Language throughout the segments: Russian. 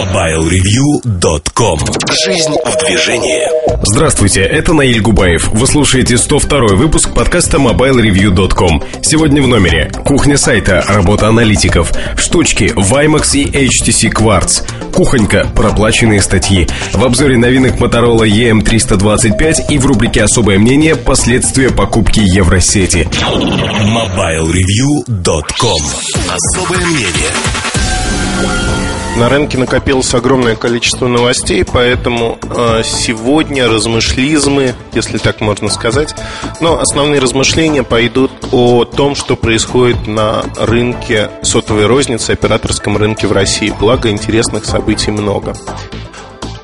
MobileReview.com Жизнь в движении Здравствуйте, это Наиль Губаев. Вы слушаете 102 выпуск подкаста MobileReview.com. Сегодня в номере кухня сайта, работа аналитиков, штучки, Vimax и HTC Quartz, кухонька, проплаченные статьи, в обзоре новинок Motorola EM325 и в рубрике «Особое мнение. Последствия покупки Евросети». MobileReview.com Особое мнение на рынке накопилось огромное количество новостей, поэтому э, сегодня размышлизмы, если так можно сказать, но основные размышления пойдут о том, что происходит на рынке сотовой розницы, операторском рынке в России. Благо, интересных событий много.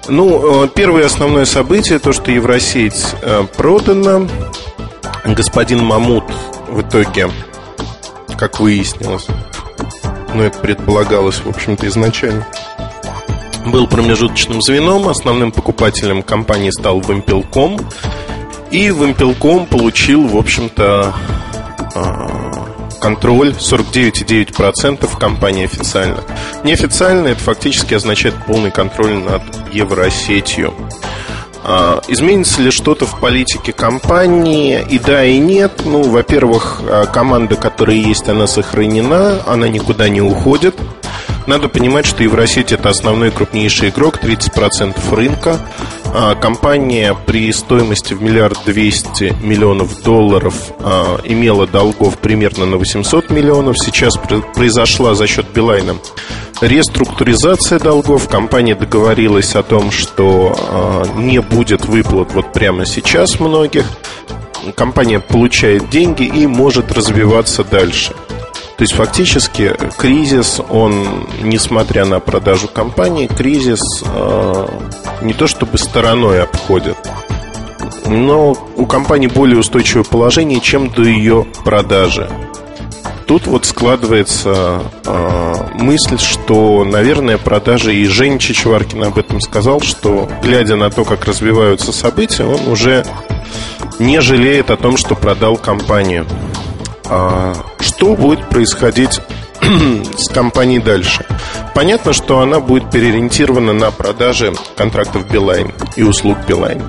Ну, э, первое основное событие, то, что Евросеть э, продана. Господин Мамут в итоге, как выяснилось, но это предполагалось, в общем-то, изначально. Был промежуточным звеном, основным покупателем компании стал Вимпелком, и Вимпелком получил, в общем-то, а, контроль 49,9% компании официально. Неофициально это фактически означает полный контроль над Евросетью. А, изменится ли что-то в политике компании? И да, и нет. Ну, во-первых, а, команда, которая есть, она сохранена, она никуда не уходит. Надо понимать, что Евросеть это основной крупнейший игрок, 30% рынка. А, компания при стоимости в миллиард двести миллионов долларов имела долгов примерно на 800 миллионов. Сейчас произошла за счет Билайна Реструктуризация долгов. Компания договорилась о том, что э, не будет выплат вот прямо сейчас многих. Компания получает деньги и может развиваться дальше. То есть фактически кризис, он, несмотря на продажу компании, кризис э, не то чтобы стороной обходит, но у компании более устойчивое положение, чем до ее продажи тут вот складывается э, мысль, что, наверное, продажи, и Женя Чичваркин об этом сказал, что, глядя на то, как развиваются события, он уже не жалеет о том, что продал компанию. А что будет происходить с компанией дальше? Понятно, что она будет переориентирована на продажи контрактов Билайн и услуг Билайн.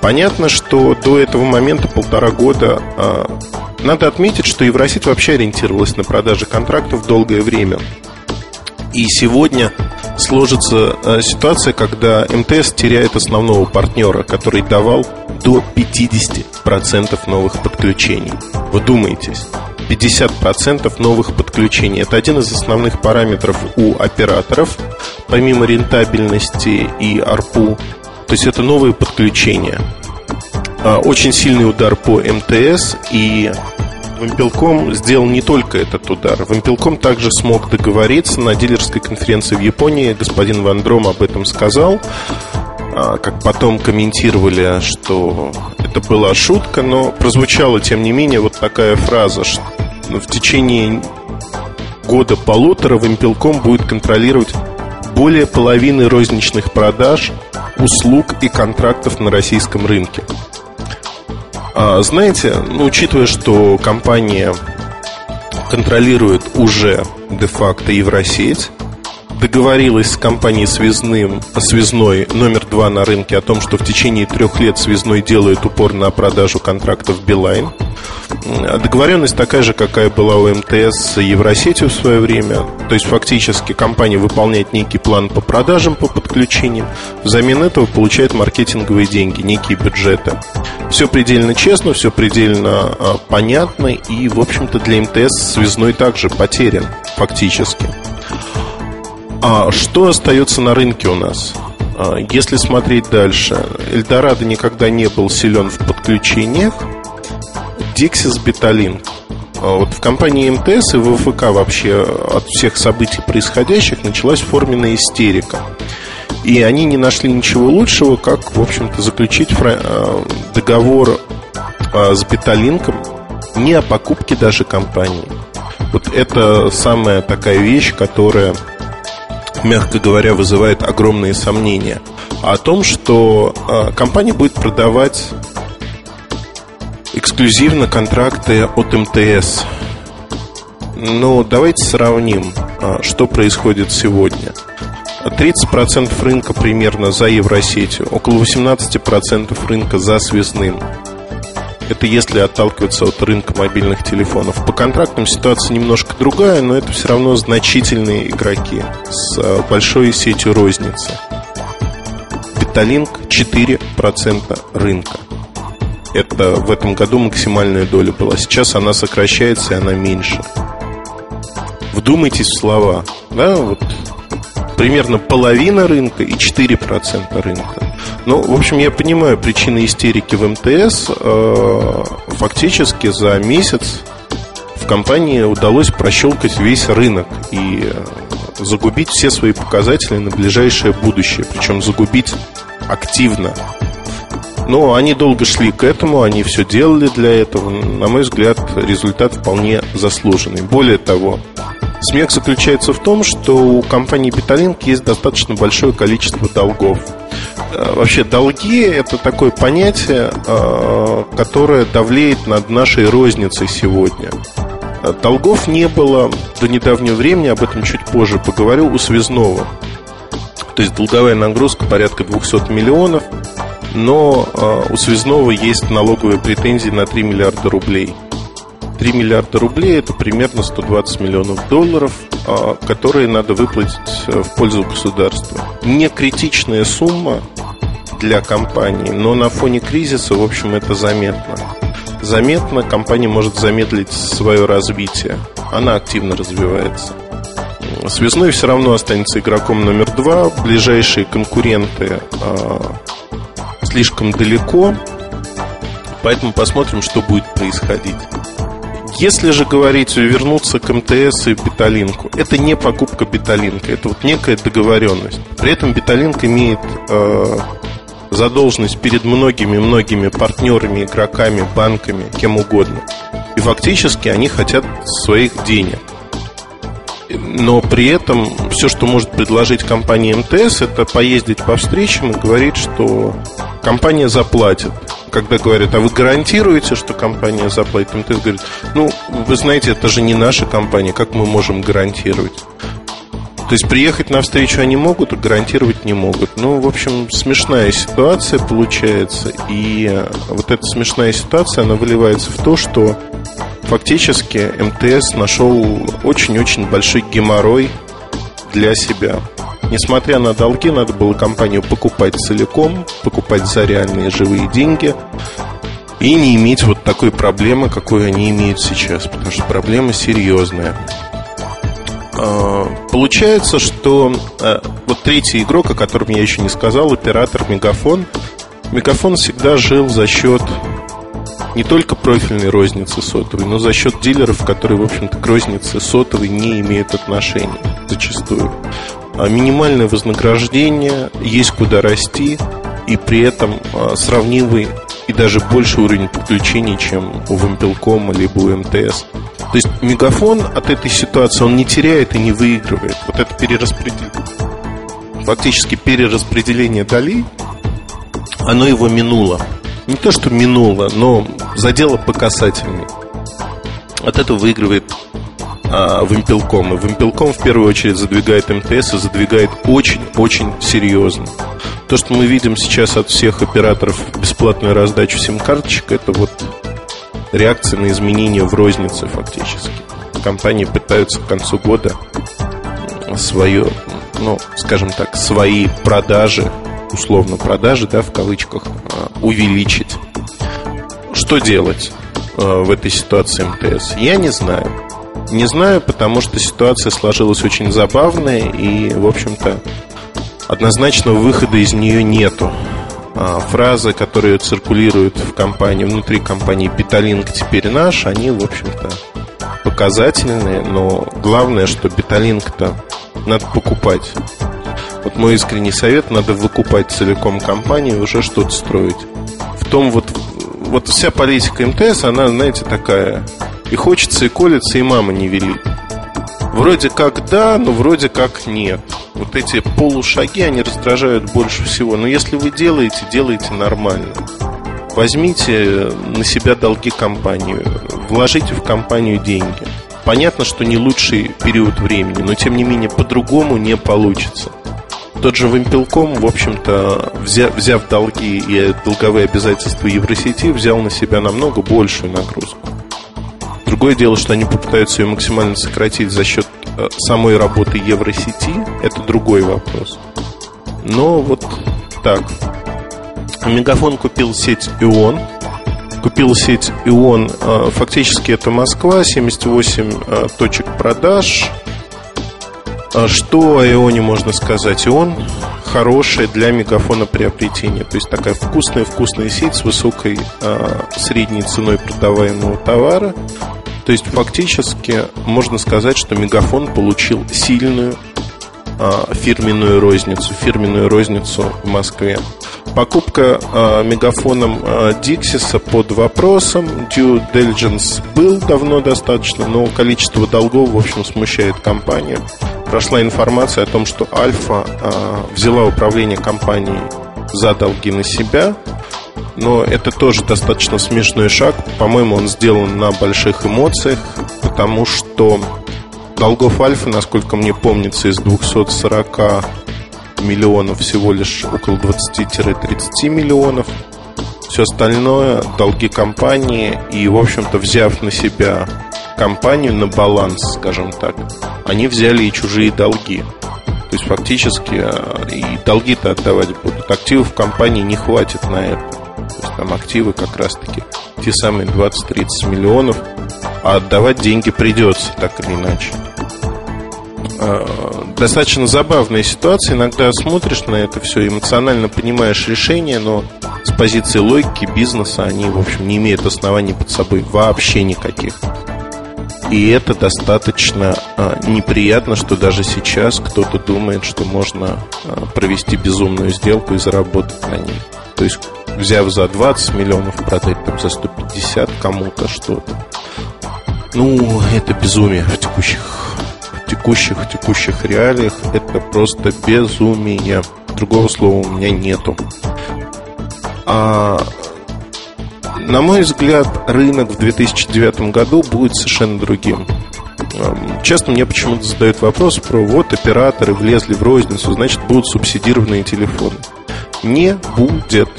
Понятно, что до этого момента полтора года а, надо отметить, что Евросеть вообще ориентировалась на продажи контрактов долгое время. И сегодня сложится э, ситуация, когда МТС теряет основного партнера, который давал до 50% новых подключений. Вы думаетесь? 50% новых подключений. Это один из основных параметров у операторов, помимо рентабельности и ARPU. То есть это новые подключения. А, очень сильный удар по МТС и Вимпелком сделал не только этот удар. Вимпелком также смог договориться на дилерской конференции в Японии. Господин Ван Дром об этом сказал. А, как потом комментировали, что это была шутка, но прозвучала, тем не менее, вот такая фраза, что в течение года-полутора Вимпелком будет контролировать более половины розничных продаж, услуг и контрактов на российском рынке. А, знаете, ну, учитывая, что компания контролирует уже де-факто Евросеть, договорилась с компанией связным, связной номер два на рынке о том, что в течение трех лет связной делает упор на продажу контрактов Билайн. Договоренность такая же, какая была у МТС с Евросетью в свое время. То есть фактически компания выполняет некий план по продажам, по подключениям. Взамен этого получает маркетинговые деньги, некие бюджеты. Все предельно честно, все предельно а, понятно. И, в общем-то, для МТС связной также потерян фактически. А что остается на рынке у нас? А, если смотреть дальше, Эльдорадо никогда не был силен в подключениях. Dixis Betalink. А вот в компании МТС и ВФК вообще от всех событий происходящих началась форменная истерика. И они не нашли ничего лучшего, как, в общем-то, заключить а, договор с Беталинком не о покупке даже компании. Вот это самая такая вещь, которая мягко говоря, вызывает огромные сомнения. О том, что э, компания будет продавать эксклюзивно контракты от МТС. Но давайте сравним, э, что происходит сегодня. 30% рынка примерно за Евросетью, около 18% рынка за связным. Это если отталкиваться от рынка мобильных телефонов. По контрактам ситуация немножко другая, но это все равно значительные игроки с э, большой сетью розницы. Беталинк 4% рынка. Это в этом году максимальная доля была. Сейчас она сокращается и она меньше. Вдумайтесь в слова. Да, вот примерно половина рынка и 4% рынка. Ну, в общем, я понимаю причины истерики в МТС. Э, фактически за месяц в компании удалось прощелкать весь рынок и э, загубить все свои показатели на ближайшее будущее. Причем загубить активно. Но они долго шли к этому, они все делали для этого. На мой взгляд, результат вполне заслуженный. Более того, смех заключается в том, что у компании Петалинк есть достаточно большое количество долгов. Э, вообще, долги – это такое понятие, э, которое давлеет над нашей розницей сегодня. Э, долгов не было до недавнего времени, об этом чуть позже поговорю, у связного. То есть долговая нагрузка порядка 200 миллионов, но у связного есть налоговые претензии на 3 миллиарда рублей – 3 миллиарда рублей это примерно 120 миллионов долларов, а, которые надо выплатить э, в пользу государства. Не критичная сумма для компании, но на фоне кризиса, в общем, это заметно. Заметно компания может замедлить свое развитие. Она активно развивается. Связной все равно останется игроком номер два. Ближайшие конкуренты э, слишком далеко. Поэтому посмотрим, что будет происходить. Если же говорить, вернуться к МТС и Беталинку, это не покупка Беталинка, это вот некая договоренность. При этом Беталинк имеет э, задолженность перед многими-многими партнерами, игроками, банками, кем угодно. И фактически они хотят своих денег. Но при этом все, что может предложить компания МТС, это поездить по встречам и говорить, что компания заплатит когда говорят, а вы гарантируете, что компания заплатит? МТС говорит, ну, вы знаете, это же не наша компания, как мы можем гарантировать? То есть приехать на встречу они могут, а гарантировать не могут. Ну, в общем, смешная ситуация получается. И вот эта смешная ситуация, она выливается в то, что фактически МТС нашел очень-очень большой геморрой для себя. Несмотря на долги, надо было компанию покупать целиком, покупать за реальные живые деньги и не иметь вот такой проблемы, какую они имеют сейчас, потому что проблема серьезная. А, получается, что а, вот третий игрок, о котором я еще не сказал, оператор Мегафон. Мегафон всегда жил за счет не только профильной розницы сотовой, но за счет дилеров, которые, в общем-то, к рознице сотовой не имеют отношения зачастую. А минимальное вознаграждение, есть куда расти, и при этом а, сравнимый и даже больше уровень подключений, чем у Вимпелкома либо у МТС. То есть Мегафон от этой ситуации он не теряет и не выигрывает. Вот это перераспределение, фактически перераспределение долей, оно его минуло. Не то, что минуло, но задело по касательной. От этого выигрывает а, Вимпелком. И Вимпелком в первую очередь задвигает МТС и задвигает очень-очень серьезно. То, что мы видим сейчас от всех операторов бесплатную раздачу сим-карточек, это вот реакция на изменения в рознице фактически. Компании пытаются к концу года свое, ну, скажем так, свои продажи, условно продажи, да, в кавычках, а, увеличить. Что делать а, в этой ситуации МТС? Я не знаю. Не знаю, потому что ситуация сложилась очень забавная и, в общем-то, однозначного выхода из нее нету. А фразы, которые циркулируют в компании, внутри компании Беталинк теперь наш, они, в общем-то, показательные, но главное, что Беталинк-то надо покупать. Вот мой искренний совет, надо выкупать целиком компанию и уже что-то строить. В том вот, вот вся политика МТС, она, знаете, такая и хочется, и колется, и мама не велит. Вроде как да, но вроде как нет. Вот эти полушаги, они раздражают больше всего. Но если вы делаете, делайте нормально. Возьмите на себя долги компании, вложите в компанию деньги. Понятно, что не лучший период времени, но тем не менее по-другому не получится. Тот же Вимпелком, в общем-то, взяв, взяв долги и долговые обязательства Евросети, взял на себя намного большую нагрузку. Другое дело, что они попытаются ее максимально сократить за счет э, самой работы Евросети. Это другой вопрос. Но вот так. Мегафон купил сеть ИОН. Купил сеть ИОН. Э, фактически это Москва, 78 э, точек продаж. Что о ИОНе можно сказать? ИОН хорошая для мегафона приобретения. То есть такая вкусная-вкусная сеть с высокой средней ценой продаваемого товара то есть фактически можно сказать, что Мегафон получил сильную а, фирменную розницу, фирменную розницу в Москве. Покупка а, мегафоном а, Диксиса под вопросом. Due diligence был давно достаточно, но количество долгов, в общем, смущает компанию. Прошла информация о том, что Альфа а, взяла управление компанией за долги на себя – но это тоже достаточно смешной шаг. По-моему, он сделан на больших эмоциях, потому что долгов Альфа, насколько мне помнится, из 240 миллионов всего лишь около 20-30 миллионов. Все остальное – долги компании. И, в общем-то, взяв на себя компанию на баланс, скажем так, они взяли и чужие долги. То есть фактически э, и долги-то отдавать будут. Активов компании не хватит на это. То есть там активы как раз-таки те самые 20-30 миллионов, а отдавать деньги придется, так или иначе. А, достаточно забавная ситуация. Иногда смотришь на это все, эмоционально понимаешь решение, но с позиции логики бизнеса они, в общем, не имеют оснований под собой вообще никаких. И это достаточно а, неприятно, что даже сейчас кто-то думает, что можно а, провести безумную сделку и заработать на ней. То есть взяв за 20 миллионов, продать там за 150 кому-то что-то. Ну, это безумие в текущих, в текущих, в текущих реалиях. Это просто безумие. Другого слова у меня нету. А на мой взгляд, рынок в 2009 году будет совершенно другим. Часто мне почему-то задают вопрос про вот операторы влезли в розницу, значит будут субсидированные телефоны. Не будет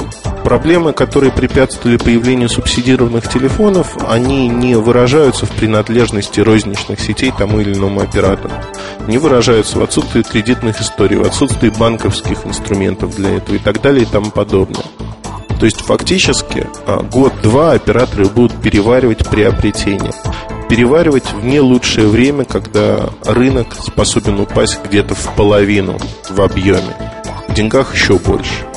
проблемы, которые препятствовали появлению субсидированных телефонов, они не выражаются в принадлежности розничных сетей тому или иному оператору. Не выражаются в отсутствии кредитных историй, в отсутствии банковских инструментов для этого и так далее и тому подобное. То есть фактически а, год-два операторы будут переваривать приобретение. Переваривать в не лучшее время, когда рынок способен упасть где-то в половину в объеме. В деньгах еще больше.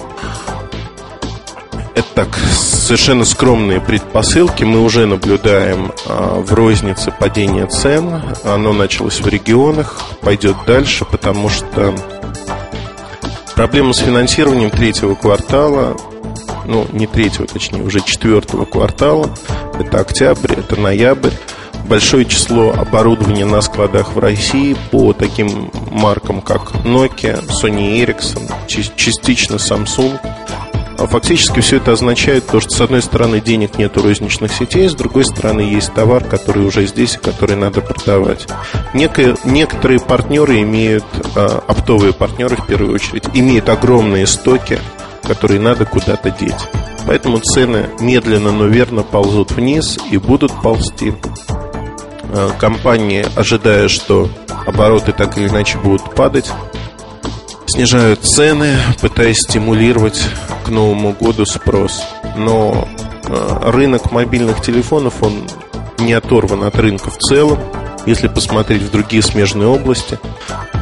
Это так, совершенно скромные предпосылки. Мы уже наблюдаем а, в рознице падение цен. Оно началось в регионах, пойдет дальше, потому что проблема с финансированием третьего квартала, ну, не третьего, точнее, уже четвертого квартала, это октябрь, это ноябрь, большое число оборудования на складах в России по таким маркам, как Nokia, Sony Ericsson, частично Samsung – а фактически все это означает то, что с одной стороны денег нет у розничных сетей, с другой стороны есть товар, который уже здесь и который надо продавать. Некое, некоторые партнеры имеют, а, оптовые партнеры в первую очередь, имеют огромные стоки, которые надо куда-то деть. Поэтому цены медленно, но верно ползут вниз и будут ползти. А, компании, ожидая, что обороты так или иначе будут падать, снижают цены, пытаясь стимулировать к Новому году спрос. Но э, рынок мобильных телефонов, он не оторван от рынка в целом. Если посмотреть в другие смежные области,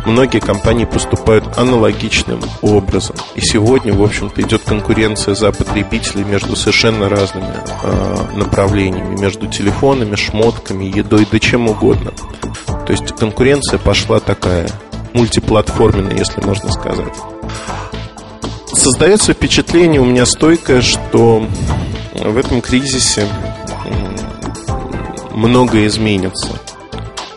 многие компании поступают аналогичным образом. И сегодня, в общем-то, идет конкуренция за потребителей между совершенно разными э, направлениями, между телефонами, шмотками, едой, да чем угодно. То есть конкуренция пошла такая – мультиплатформенный, если можно сказать. Создается впечатление у меня стойкое, что в этом кризисе многое изменится.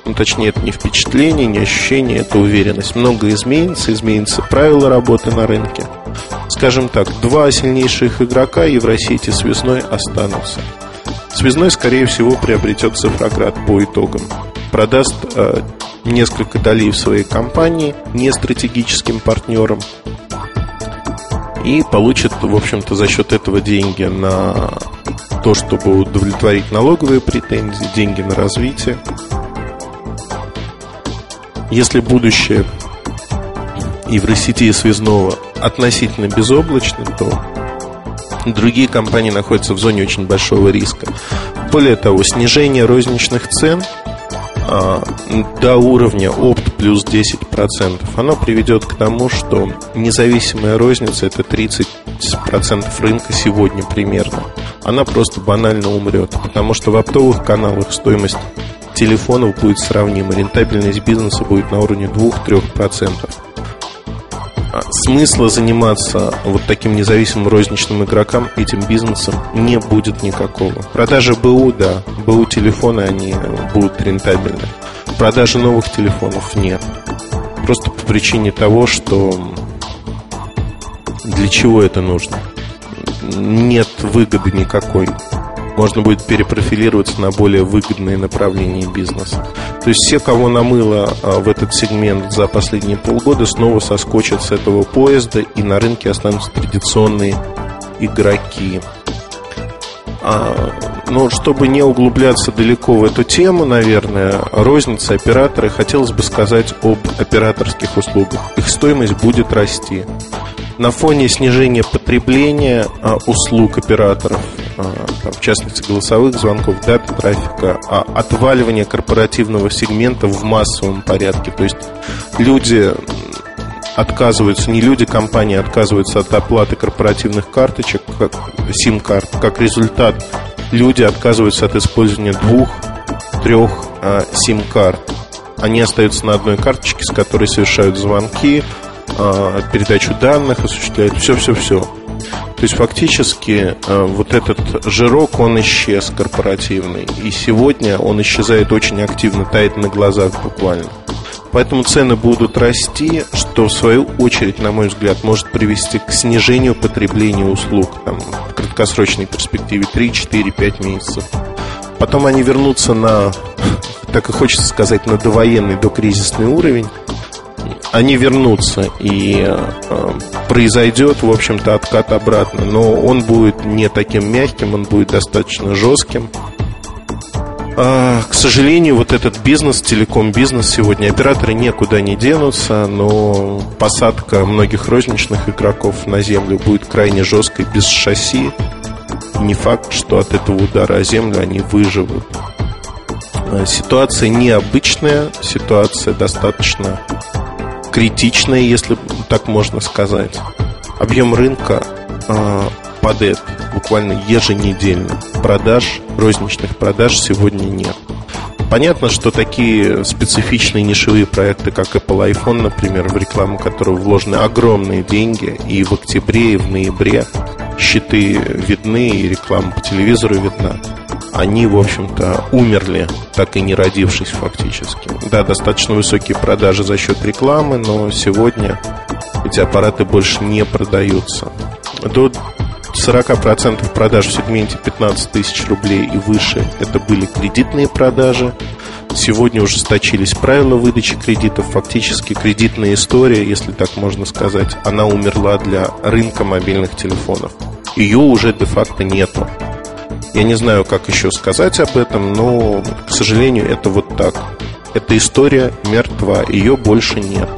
Ну, точнее, это не впечатление, не ощущение, это уверенность. Многое изменится, изменится правила работы на рынке. Скажем так, два сильнейших игрока Евросети связной останутся. Связной, скорее всего, приобретет цифроград по итогам. Продаст э, несколько долей в своей компании, не стратегическим партнером, и получит, в общем-то, за счет этого деньги на то, чтобы удовлетворить налоговые претензии, деньги на развитие. Если будущее Евросети и связного относительно безоблачно, то другие компании находятся в зоне очень большого риска. Более того, снижение розничных цен до уровня опт плюс 10%, оно приведет к тому, что независимая розница это 30% рынка сегодня примерно. Она просто банально умрет, потому что в оптовых каналах стоимость телефонов будет сравнима, рентабельность бизнеса будет на уровне 2-3%. А смысла заниматься вот таким независимым розничным игрокам этим бизнесом не будет никакого. Продажи БУ, да, БУ телефоны, они будут рентабельны. Продажи новых телефонов нет. Просто по причине того, что для чего это нужно? Нет выгоды никакой можно будет перепрофилироваться на более выгодные направления бизнеса. То есть все, кого намыло а, в этот сегмент за последние полгода, снова соскочат с этого поезда, и на рынке останутся традиционные игроки. А, но чтобы не углубляться далеко в эту тему, наверное, розница, операторы, хотелось бы сказать об операторских услугах. Их стоимость будет расти. На фоне снижения потребления а, услуг операторов там, в частности голосовых звонков, дата трафика, а отваливание корпоративного сегмента в массовом порядке. То есть люди отказываются, не люди, компании отказываются от оплаты корпоративных карточек, как сим-карт. Как результат, люди отказываются от использования двух, трех а, сим-карт. Они остаются на одной карточке, с которой совершают звонки, а, передачу данных, осуществляют все-все-все. То есть фактически э, вот этот жирок, он исчез корпоративный. И сегодня он исчезает очень активно, тает на глазах буквально. Поэтому цены будут расти, что в свою очередь, на мой взгляд, может привести к снижению потребления услуг там, в краткосрочной перспективе 3, 4, 5 месяцев. Потом они вернутся на, так и хочется сказать, на довоенный, докризисный уровень они вернутся и э, произойдет, в общем-то, откат обратно. Но он будет не таким мягким, он будет достаточно жестким. А, к сожалению, вот этот бизнес, телеком-бизнес сегодня, операторы никуда не денутся, но посадка многих розничных игроков на землю будет крайне жесткой, без шасси. Не факт, что от этого удара о землю они выживут. А, ситуация необычная, ситуация достаточно критичная, если так можно сказать. Объем рынка э, падает буквально еженедельно. Продаж, розничных продаж сегодня нет. Понятно, что такие специфичные нишевые проекты, как Apple iPhone, например, в рекламу которого вложены огромные деньги, и в октябре, и в ноябре щиты видны, и реклама по телевизору видна они, в общем-то, умерли, так и не родившись фактически. Да, достаточно высокие продажи за счет рекламы, но сегодня эти аппараты больше не продаются. До 40% продаж в сегменте 15 тысяч рублей и выше это были кредитные продажи. Сегодня ужесточились правила выдачи кредитов. Фактически кредитная история, если так можно сказать, она умерла для рынка мобильных телефонов. Ее уже де-факто нету. Я не знаю, как еще сказать об этом, но, к сожалению, это вот так. Эта история мертва, ее больше нет.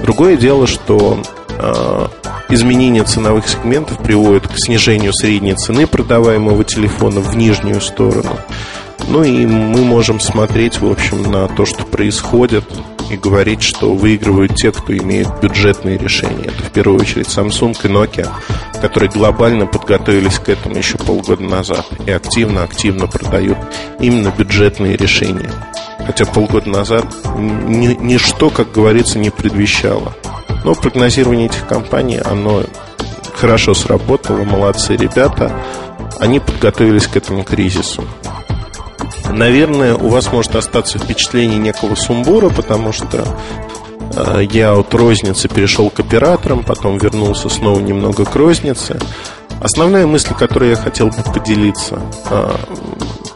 Другое дело, что э, изменение ценовых сегментов приводит к снижению средней цены продаваемого телефона в нижнюю сторону. Ну и мы можем смотреть, в общем, на то, что происходит и говорить, что выигрывают те, кто имеет бюджетные решения. Это в первую очередь Samsung и Nokia, которые глобально подготовились к этому еще полгода назад и активно-активно продают именно бюджетные решения. Хотя полгода назад ни, ничто, как говорится, не предвещало. Но прогнозирование этих компаний, оно хорошо сработало, молодцы ребята. Они подготовились к этому кризису. Наверное, у вас может остаться впечатление некого сумбура, потому что э, я от розницы перешел к операторам, потом вернулся снова немного к рознице. Основная мысль, которой я хотел бы поделиться, э,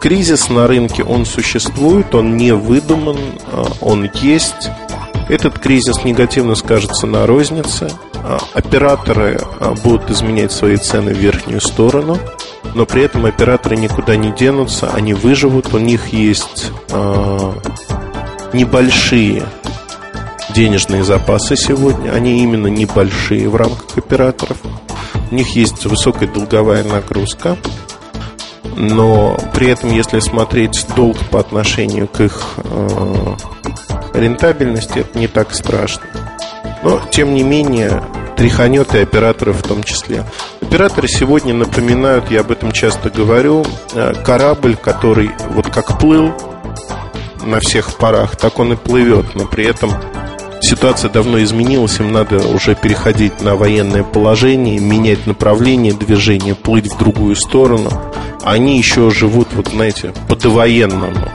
кризис на рынке, он существует, он не выдуман, а, он есть. Этот кризис негативно скажется на рознице. А, операторы а, будут изменять свои цены в верхнюю сторону, но при этом операторы никуда не денутся, они выживут, у них есть небольшие денежные запасы сегодня, они именно небольшие в рамках операторов. У них есть высокая долговая нагрузка, но при этом, если смотреть долг по отношению к их э, рентабельности, это не так страшно. Но, тем не менее, тряханет и операторы в том числе. Операторы сегодня напоминают, я об этом часто говорю, э, корабль, который вот как плыл на всех парах, так он и плывет, но при этом ситуация давно изменилась, им надо уже переходить на военное положение, менять направление движения, плыть в другую сторону. Они еще живут, вот знаете, по-довоенному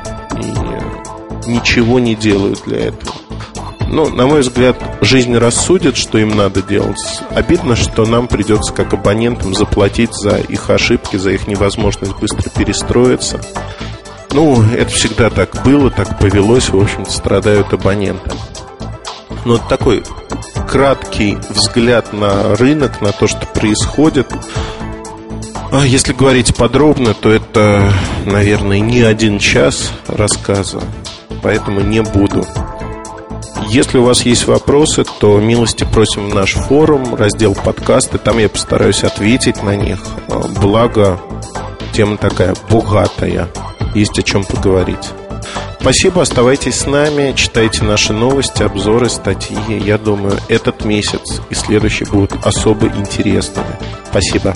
и ничего не делают для этого. Ну, на мой взгляд, жизнь рассудит, что им надо делать. Обидно, что нам придется как абонентам заплатить за их ошибки, за их невозможность быстро перестроиться. Ну, это всегда так было, так повелось, в общем-то, страдают абоненты. Но такой краткий взгляд на рынок, на то, что происходит. А если говорить подробно, то это, наверное, не один час рассказа, поэтому не буду. Если у вас есть вопросы, то милости просим в наш форум, раздел подкасты, там я постараюсь ответить на них. Благо, тема такая богатая, есть о чем поговорить. Спасибо, оставайтесь с нами, читайте наши новости, обзоры, статьи. Я думаю, этот месяц и следующий будут особо интересными. Спасибо.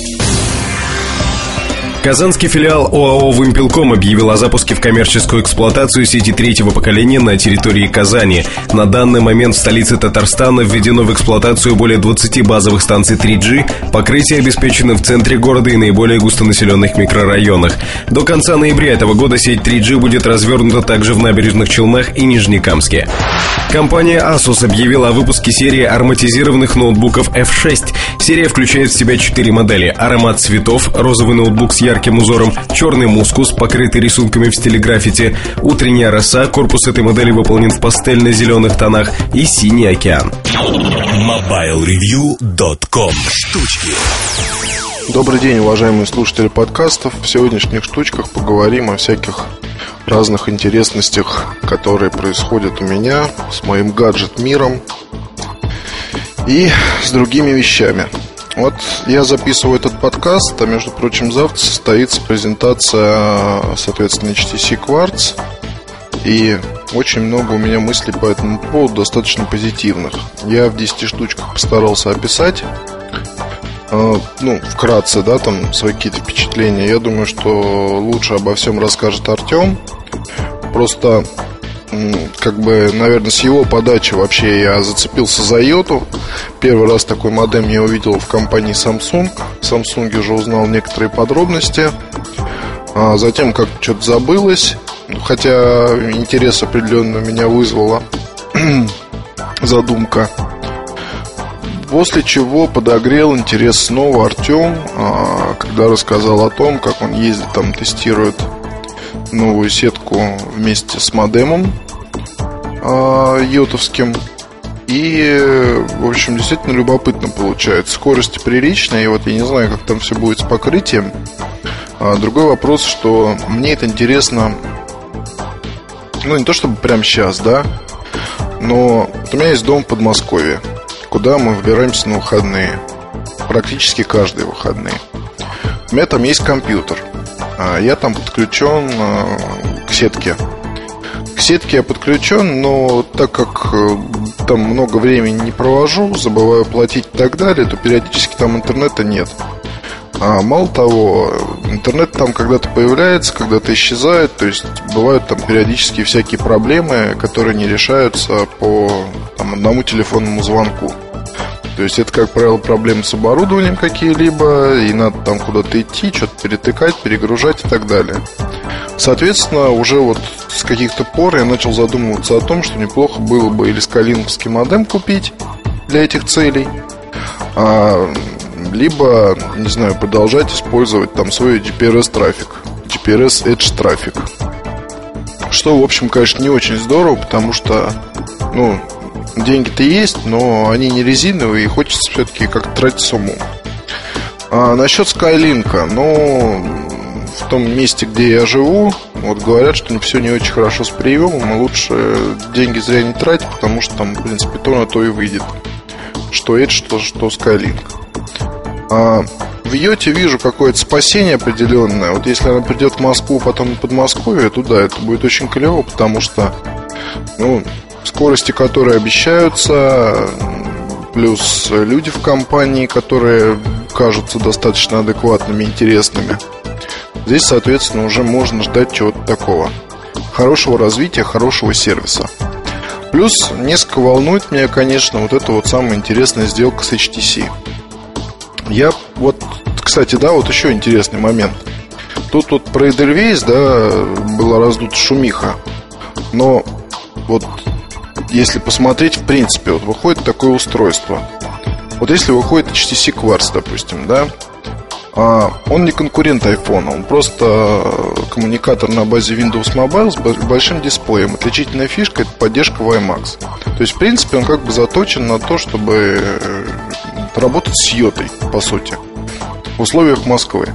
Казанский филиал ОАО «Вымпелком» объявил о запуске в коммерческую эксплуатацию сети третьего поколения на территории Казани. На данный момент в столице Татарстана введено в эксплуатацию более 20 базовых станций 3G. Покрытие обеспечено в центре города и наиболее густонаселенных микрорайонах. До конца ноября этого года сеть 3G будет развернута также в набережных Челнах и Нижнекамске. Компания Asus объявила о выпуске серии ароматизированных ноутбуков F6. Серия включает в себя четыре модели. Аромат цветов, розовый ноутбук с ярким узором, черный мускус, покрытый рисунками в стиле граффити, утренняя роса, корпус этой модели выполнен в пастельно-зеленых тонах и синий океан. MobileReview.com Штучки Добрый день, уважаемые слушатели подкастов. В сегодняшних штучках поговорим о всяких разных интересностях, которые происходят у меня с моим гаджет-миром и с другими вещами. Вот я записываю этот подкаст, а между прочим завтра состоится презентация, соответственно, HTC Quartz. И очень много у меня мыслей по этому поводу, достаточно позитивных. Я в 10 штучках постарался описать, э, ну, вкратце, да, там свои какие-то впечатления. Я думаю, что лучше обо всем расскажет Артем. Просто как бы, наверное, с его подачи вообще я зацепился за йоту. Первый раз такой модем я увидел в компании Samsung. В Samsung уже узнал некоторые подробности. А затем как что-то забылось. Хотя интерес определенно меня вызвала задумка. После чего подогрел интерес снова Артем, а, когда рассказал о том, как он ездит там, тестирует новую сетку вместе с модемом э, йотовским. И, в общем, действительно любопытно получается. Скорость приличная, и вот я не знаю, как там все будет с покрытием. А другой вопрос, что мне это интересно, ну, не то чтобы прямо сейчас, да, но вот у меня есть дом в Подмосковье, куда мы выбираемся на выходные. Практически каждые выходные. У меня там есть компьютер – а, я там подключен а, к сетке. К сетке я подключен, но так как э, там много времени не провожу, забываю платить и так далее, то периодически там интернета нет. А мало того, интернет там когда-то появляется, когда-то исчезает, то есть бывают там периодически всякие проблемы, которые не решаются по там, одному телефонному звонку. То есть это, как правило, проблемы с оборудованием какие-либо, и надо там куда-то идти, что-то перетыкать, перегружать и так далее. Соответственно, уже вот с каких-то пор я начал задумываться о том, что неплохо было бы или скалинговский модем купить для этих целей, а, либо, не знаю, продолжать использовать там свой GPRS-трафик, GPRS Edge трафик. Что, в общем, конечно, не очень здорово, потому что, ну, деньги-то есть, но они не резиновые, и хочется все-таки как-то тратить сумму. А насчет Скайлинка, ну, в том месте, где я живу, вот говорят, что все не очень хорошо с приемом, и лучше деньги зря не тратить, потому что там, в принципе, то на то и выйдет. Что это, что, что Skylink. А в Йоте вижу какое-то спасение определенное. Вот если она придет в Москву, потом в Подмосковье, то да, это будет очень клево, потому что ну, скорости, которые обещаются, плюс люди в компании, которые кажутся достаточно адекватными, интересными. Здесь, соответственно, уже можно ждать чего-то такого. Хорошего развития, хорошего сервиса. Плюс несколько волнует меня, конечно, вот эта вот самая интересная сделка с HTC. Я вот, кстати, да, вот еще интересный момент. Тут вот про Edelweiss, да, была раздута шумиха. Но вот если посмотреть, в принципе, вот выходит такое устройство. Вот если выходит HTC Quartz, допустим, да, а он не конкурент iPhone, он просто коммуникатор на базе Windows Mobile с большим дисплеем. Отличительная фишка – это поддержка WiMAX. То есть, в принципе, он как бы заточен на то, чтобы э, работать с йотой, по сути, в условиях Москвы.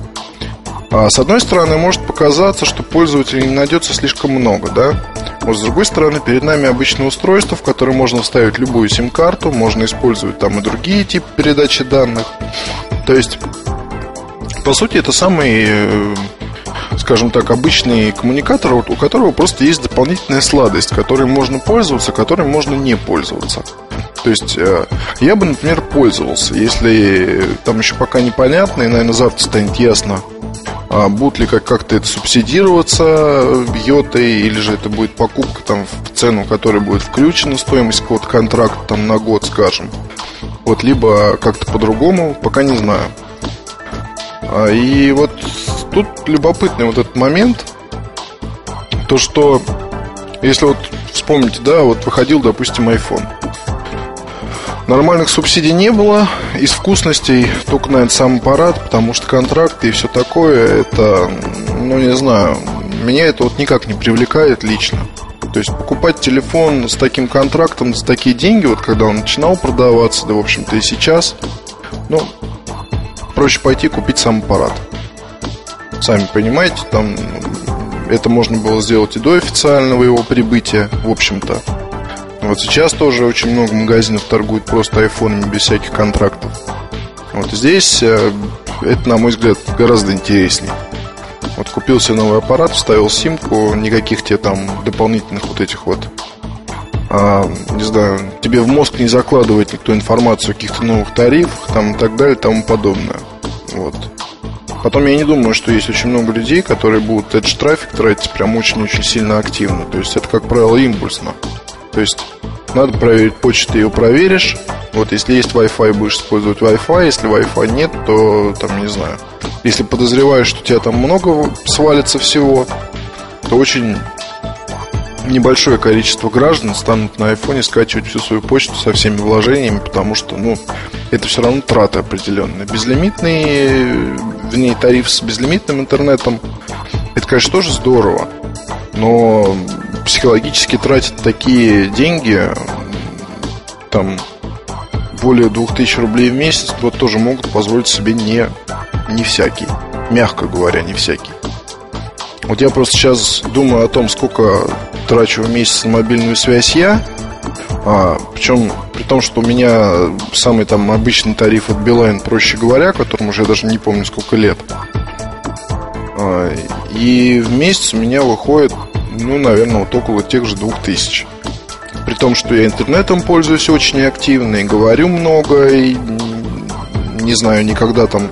А с одной стороны, может показаться, что пользователей не найдется слишком много, да? Вот с другой стороны, перед нами обычное устройство, в которое можно вставить любую сим-карту, можно использовать там и другие типы передачи данных. То есть, по сути, это самый, э, скажем так, обычный коммуникатор, у которого просто есть дополнительная сладость, которой можно пользоваться, которой можно не пользоваться. То есть э, я бы, например, пользовался, если там еще пока непонятно, и, наверное, завтра станет ясно, а будут ли как-то это субсидироваться йотой, или же это будет покупка там в цену, которая будет включена стоимость какого-то контракта там на год, скажем. Вот, либо как-то по-другому, пока не знаю. А, и вот тут любопытный вот этот момент, то что, если вот вспомните, да, вот выходил, допустим, iPhone – Нормальных субсидий не было, из вкусностей только, наверное, сам аппарат, потому что контракты и все такое, это, ну, не знаю, меня это вот никак не привлекает лично. То есть покупать телефон с таким контрактом, за такие деньги, вот когда он начинал продаваться, да, в общем-то, и сейчас, ну, проще пойти купить сам аппарат. Сами понимаете, там это можно было сделать и до официального его прибытия, в общем-то. Вот сейчас тоже очень много магазинов торгуют просто айфонами без всяких контрактов. Вот здесь э, это, на мой взгляд, гораздо интереснее. Вот купил себе новый аппарат, вставил симку, никаких тебе там дополнительных вот этих вот а, не знаю, тебе в мозг не закладывает никто информацию о каких-то новых тарифах там и так далее и тому подобное. Вот. Потом я не думаю, что есть очень много людей, которые будут этот трафик тратить прям очень-очень сильно активно. То есть это, как правило, импульсно. То есть надо проверить почту, ты ее проверишь. Вот если есть Wi-Fi, будешь использовать Wi-Fi. Если Wi-Fi нет, то там не знаю. Если подозреваешь, что у тебя там много свалится всего, то очень небольшое количество граждан станут на айфоне скачивать всю свою почту со всеми вложениями, потому что, ну, это все равно траты определенные. Безлимитный в ней тариф с безлимитным интернетом, это, конечно, тоже здорово, но психологически тратить такие деньги, там, более 2000 рублей в месяц, вот тоже могут позволить себе не, не всякий. Мягко говоря, не всякий. Вот я просто сейчас думаю о том, сколько трачу в месяц на мобильную связь я. А, причем при том, что у меня самый там обычный тариф от Билайн, проще говоря, которому уже я даже не помню сколько лет. А, и в месяц у меня выходит ну, наверное, вот около тех же двух тысяч. При том, что я интернетом пользуюсь очень активно и говорю много, и не знаю, никогда там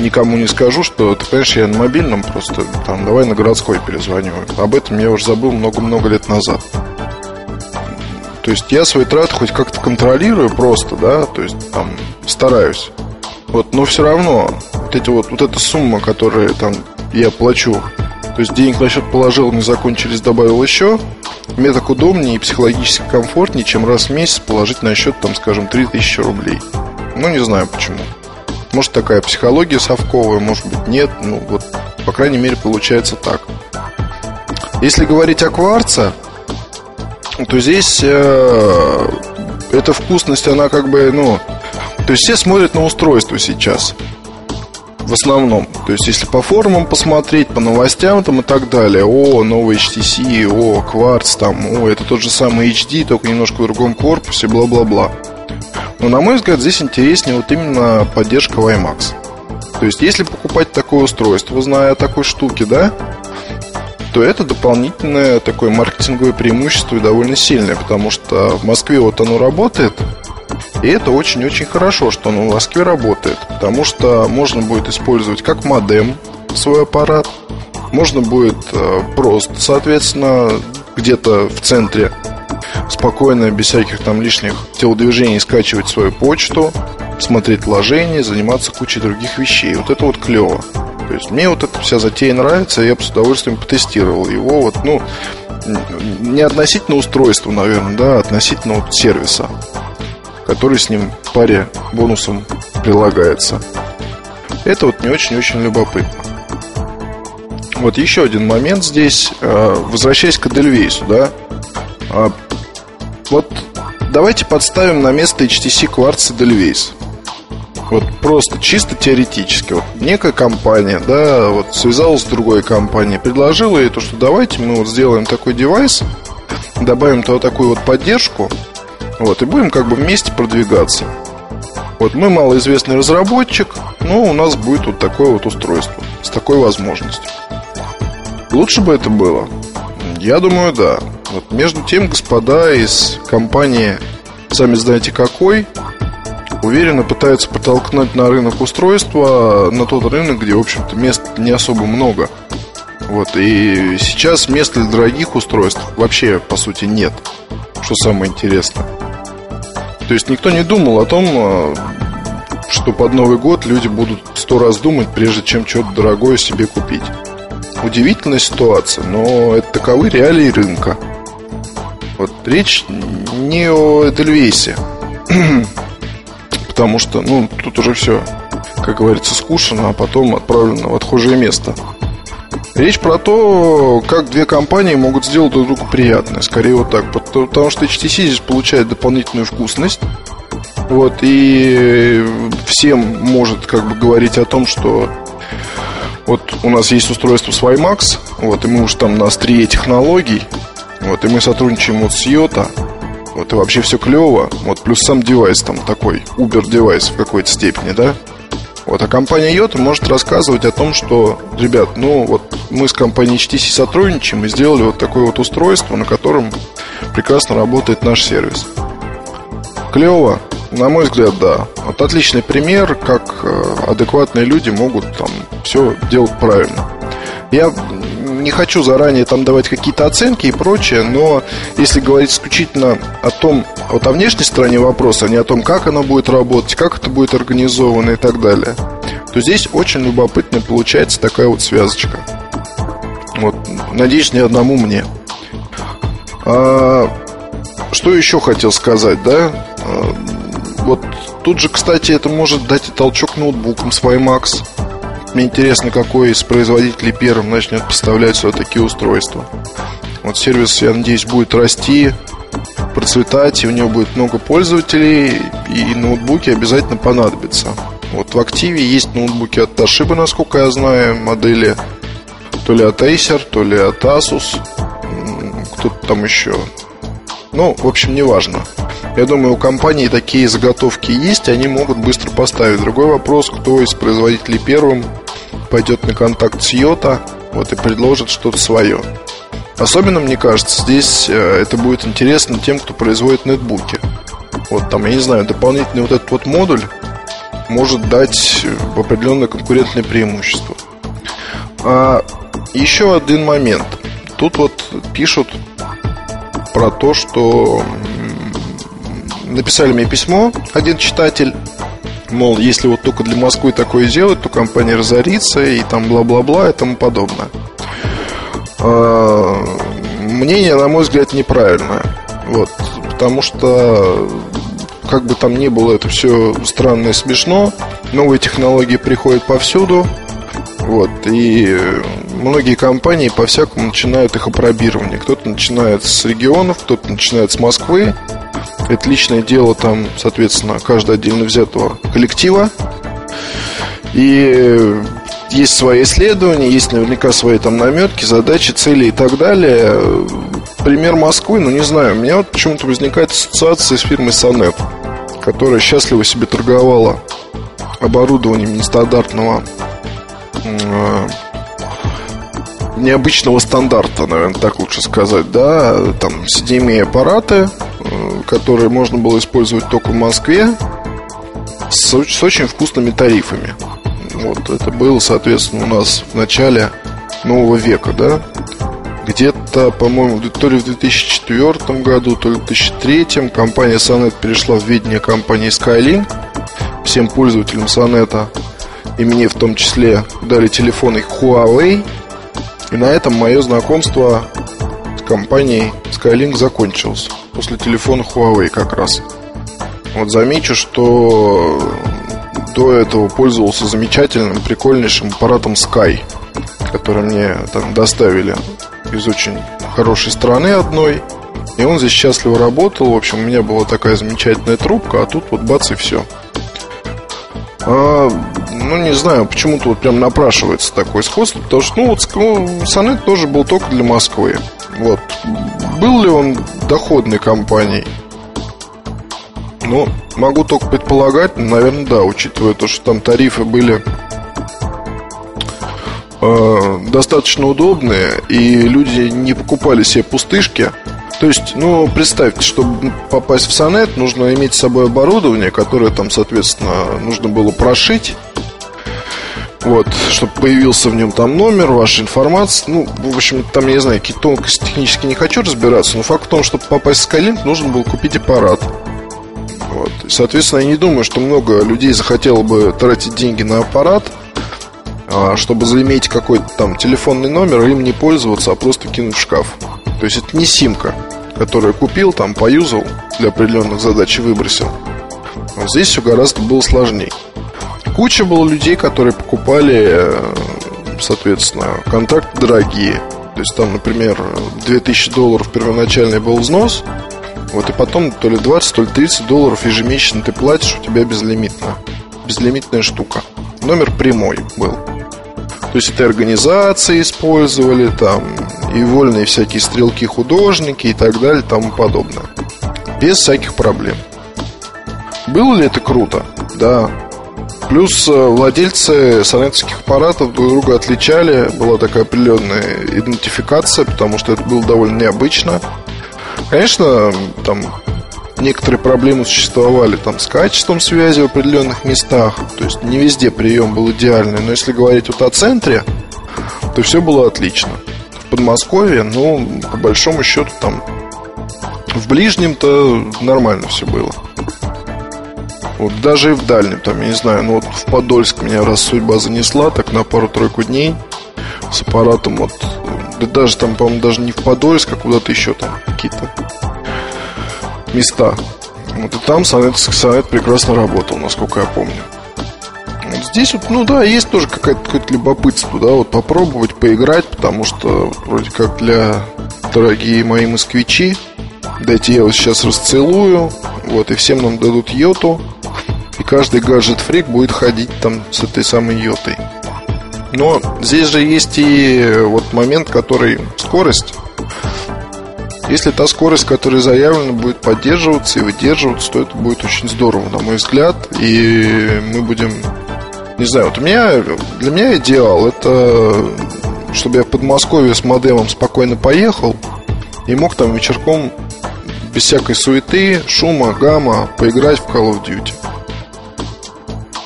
никому не скажу, что, ты понимаешь, я на мобильном просто, там, давай на городской перезвоню. Об этом я уже забыл много-много лет назад. То есть я свои траты хоть как-то контролирую просто, да, то есть там стараюсь. Вот, но все равно вот эти вот, вот эта сумма, которую там я плачу то есть денег на счет положил, не закончились, добавил еще. Мне так удобнее и психологически комфортнее, чем раз в месяц положить на счет, там, скажем, 3000 рублей. Ну, не знаю почему. Может, такая психология совковая, может быть, нет. Ну, вот, по крайней мере, получается так. Если говорить о кварце, то здесь э, эта вкусность, она как бы, ну... То есть все смотрят на устройство сейчас. В основном. То есть, если по форумам посмотреть, по новостям там и так далее, о, новый HTC, о, кварц там, о, это тот же самый HD, только немножко в другом корпусе, бла-бла-бла. Но, на мой взгляд, здесь интереснее вот именно поддержка WiMAX. То есть, если покупать такое устройство, зная о такой штуке, да, то это дополнительное такое маркетинговое преимущество и довольно сильное, потому что в Москве вот оно работает, и это очень-очень хорошо, что оно в Москве работает, потому что можно будет использовать как модем свой аппарат, можно будет э, просто, соответственно, где-то в центре спокойно, без всяких там лишних телодвижений скачивать свою почту, смотреть вложения, заниматься кучей других вещей. Вот это вот клево. То есть мне вот эта вся затея нравится, я бы с удовольствием потестировал его. Вот, ну, не относительно устройства, наверное, да, а относительно вот сервиса, который с ним в паре бонусом прилагается. Это вот не очень-очень любопытно. Вот еще один момент здесь. Э, возвращаясь к Эдельвейсу, да. Вот давайте подставим на место HTC Quartz Edelweiss. Вот просто чисто теоретически. Вот некая компания, да, вот связалась с другой компанией, предложила ей то, что давайте мы вот сделаем такой девайс, добавим туда такую вот поддержку, вот, и будем как бы вместе продвигаться. Вот мы малоизвестный разработчик, но у нас будет вот такое вот устройство с такой возможностью. Лучше бы это было? Я думаю, да. Вот между тем, господа из компании, сами знаете какой, уверенно пытаются подтолкнуть на рынок устройства, на тот рынок, где, в общем-то, мест не особо много. Вот, и сейчас мест для дорогих устройств вообще, по сути, нет. Что самое интересное. То есть никто не думал о том, а, что под Новый год люди будут сто раз думать, прежде чем что-то дорогое себе купить. Удивительная ситуация, но это таковы реалии рынка. Вот речь не о Эдельвейсе потому что, ну, тут уже все, как говорится, скушено, а потом отправлено в отхожее место. Речь про то, как две компании могут сделать друг другу приятное. Скорее вот так. Потому что HTC здесь получает дополнительную вкусность. Вот, и всем может как бы говорить о том, что вот у нас есть устройство с WiMAX, вот, и мы уж там на острие технологий, вот, и мы сотрудничаем вот с Yota, вот и вообще все клево. Вот плюс сам девайс там такой, Uber девайс в какой-то степени, да? Вот, а компания Yota может рассказывать о том, что, ребят, ну вот мы с компанией HTC сотрудничаем и сделали вот такое вот устройство, на котором прекрасно работает наш сервис. Клево? На мой взгляд, да. Вот отличный пример, как э, адекватные люди могут там все делать правильно. Я не хочу заранее там давать какие-то оценки и прочее, но если говорить исключительно о том, вот о внешней стороне вопроса, а не о том, как оно будет работать, как это будет организовано и так далее, то здесь очень любопытно получается такая вот связочка. Вот, надеюсь, не одному мне. А, что еще хотел сказать, да? А, вот тут же, кстати, это может дать и толчок ноутбукам с WiMAX. Мне интересно, какой из производителей первым начнет поставлять сюда такие устройства. Вот сервис, я надеюсь, будет расти, процветать, и у него будет много пользователей, и ноутбуки обязательно понадобятся. Вот в активе есть ноутбуки от Toshiba, насколько я знаю, модели то ли от Acer, то ли от Asus, кто-то там еще. Ну, в общем, неважно. Я думаю, у компании такие заготовки есть, они могут быстро поставить. Другой вопрос, кто из производителей первым пойдет на контакт с Йота вот, и предложит что-то свое. Особенно, мне кажется, здесь э, это будет интересно тем, кто производит нетбуки. Вот там, я не знаю, дополнительный вот этот вот модуль может дать определенное конкурентное преимущество. А еще один момент. Тут вот пишут про то, что написали мне письмо один читатель Мол, если вот только для Москвы такое сделать, то компания разорится и там бла-бла-бла и тому подобное. А, мнение, на мой взгляд, неправильное. Вот, потому что как бы там ни было, это все странно и смешно. Новые технологии приходят повсюду. Вот, и многие компании по-всякому начинают их опробирование. Кто-то начинает с регионов, кто-то начинает с Москвы. Это личное дело там, соответственно, каждого отдельно взятого коллектива. И есть свои исследования, есть наверняка свои там наметки, задачи, цели и так далее. Пример Москвы, ну не знаю, у меня вот почему-то возникает ассоциация с фирмой Сонет, которая счастливо себе торговала оборудованием нестандартного э, необычного стандарта, наверное, так лучше сказать, да, там CDMA аппараты, э, которые можно было использовать только в Москве, с, с очень вкусными тарифами. Вот это было, соответственно, у нас в начале нового века, да, где-то, по-моему, то ли в 2004 году, то ли в 2003 компания Sonet перешла в ведение компании Skylink. Всем пользователям Sonet и мне в том числе дали телефоны Huawei. И на этом мое знакомство с компанией Skylink закончилось. После телефона Huawei как раз. Вот замечу, что до этого пользовался замечательным, прикольнейшим аппаратом Sky, который мне там доставили из очень хорошей страны одной. И он здесь счастливо работал. В общем, у меня была такая замечательная трубка, а тут вот бац и все. А, ну, не знаю, почему-то вот прям напрашивается такое сходство, потому что, ну, вот ну, Сонет тоже был только для Москвы. Вот. Был ли он доходной компанией? Ну, могу только предполагать, наверное, да, учитывая то, что там тарифы были Э, достаточно удобные, и люди не покупали себе пустышки. То есть, ну, представьте, чтобы попасть в Сонет, нужно иметь с собой оборудование, которое там, соответственно, нужно было прошить. Вот, чтобы появился в нем там номер, ваша информация. Ну, в общем, там, я не знаю, какие тонкости технически не хочу разбираться, но факт в том, чтобы попасть в Skylink, нужно было купить аппарат. Вот. И, соответственно, я не думаю, что много людей захотело бы тратить деньги на аппарат – а, чтобы заиметь какой-то там телефонный номер, им не пользоваться, а просто кинуть в шкаф. То есть это не симка, которую купил, там поюзал для определенных задач и выбросил. А здесь все гораздо было сложнее. Куча было людей, которые покупали, э, соответственно, контракты дорогие. То есть там, например, 2000 долларов первоначальный был взнос, вот и потом то ли 20, то ли 30 долларов ежемесячно ты платишь, у тебя безлимитно. Безлимитная штука. Номер прямой был. То есть это организации использовали, там, и вольные всякие стрелки художники и так далее, тому подобное. Без всяких проблем. Было ли это круто? Да. Плюс э, владельцы сонетских аппаратов друг друга отличали, была такая определенная идентификация, потому что это было довольно необычно. Конечно, там некоторые проблемы существовали там с качеством связи в определенных местах. То есть не везде прием был идеальный. Но если говорить вот о центре, то все было отлично. В Подмосковье, ну, по большому счету, там в ближнем-то нормально все было. Вот даже и в дальнем, там, я не знаю, ну вот в Подольск меня раз судьба занесла, так на пару-тройку дней с аппаратом вот, да даже там, по-моему, даже не в Подольск, а куда-то еще там какие-то места. Вот и там Сонет, Сонет прекрасно работал, насколько я помню. Вот здесь вот, ну да, есть тоже какое-то, какое-то любопытство, да, вот попробовать поиграть, потому что вроде как для дорогие мои москвичи, дайте я вас сейчас расцелую, вот, и всем нам дадут йоту, и каждый гаджет-фрик будет ходить там с этой самой йотой. Но здесь же есть и вот момент, который скорость. Если та скорость, которая заявлена, будет поддерживаться и выдерживаться, то это будет очень здорово, на мой взгляд. И мы будем... Не знаю, вот у меня, для меня идеал это чтобы я в Подмосковье с модемом спокойно поехал и мог там вечерком без всякой суеты, шума, гамма поиграть в Call of Duty.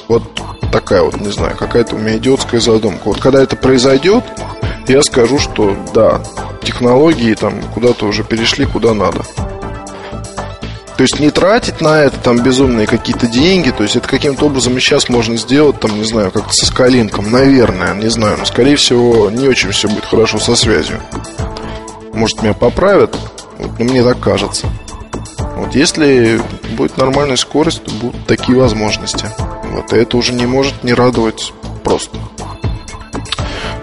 Вот такая вот, не знаю, какая-то у меня идиотская задумка. Вот когда это произойдет, я скажу, что да, технологии там куда-то уже перешли куда надо. То есть не тратить на это там безумные какие-то деньги, то есть это каким-то образом сейчас можно сделать, там, не знаю, как-то со скалинком, наверное, не знаю, но скорее всего не очень все будет хорошо со связью. Может меня поправят, вот, но мне так кажется. Вот если будет нормальная скорость, то будут такие возможности. Вот, и это уже не может не радовать просто.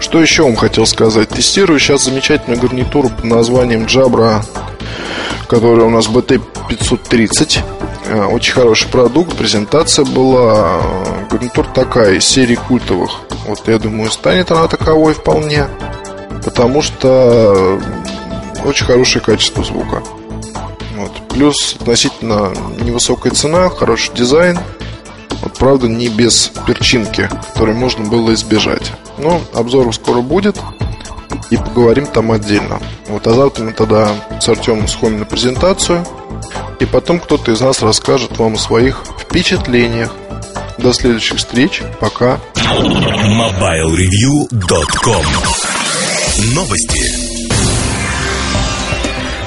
Что еще вам хотел сказать? Тестирую сейчас замечательную гарнитуру под названием Jabra, которая у нас BT530. Э, очень хороший продукт, презентация была. Гарнитура такая, из серии культовых. Вот я думаю, станет она таковой вполне. Потому что очень хорошее качество звука. Вот. Плюс относительно невысокая цена, хороший дизайн. Вот, правда, не без перчинки, которой можно было избежать. Но обзор скоро будет. И поговорим там отдельно. Вот, а завтра мы тогда с Артемом сходим на презентацию. И потом кто-то из нас расскажет вам о своих впечатлениях. До следующих встреч. Пока. MobileReview.com Новости.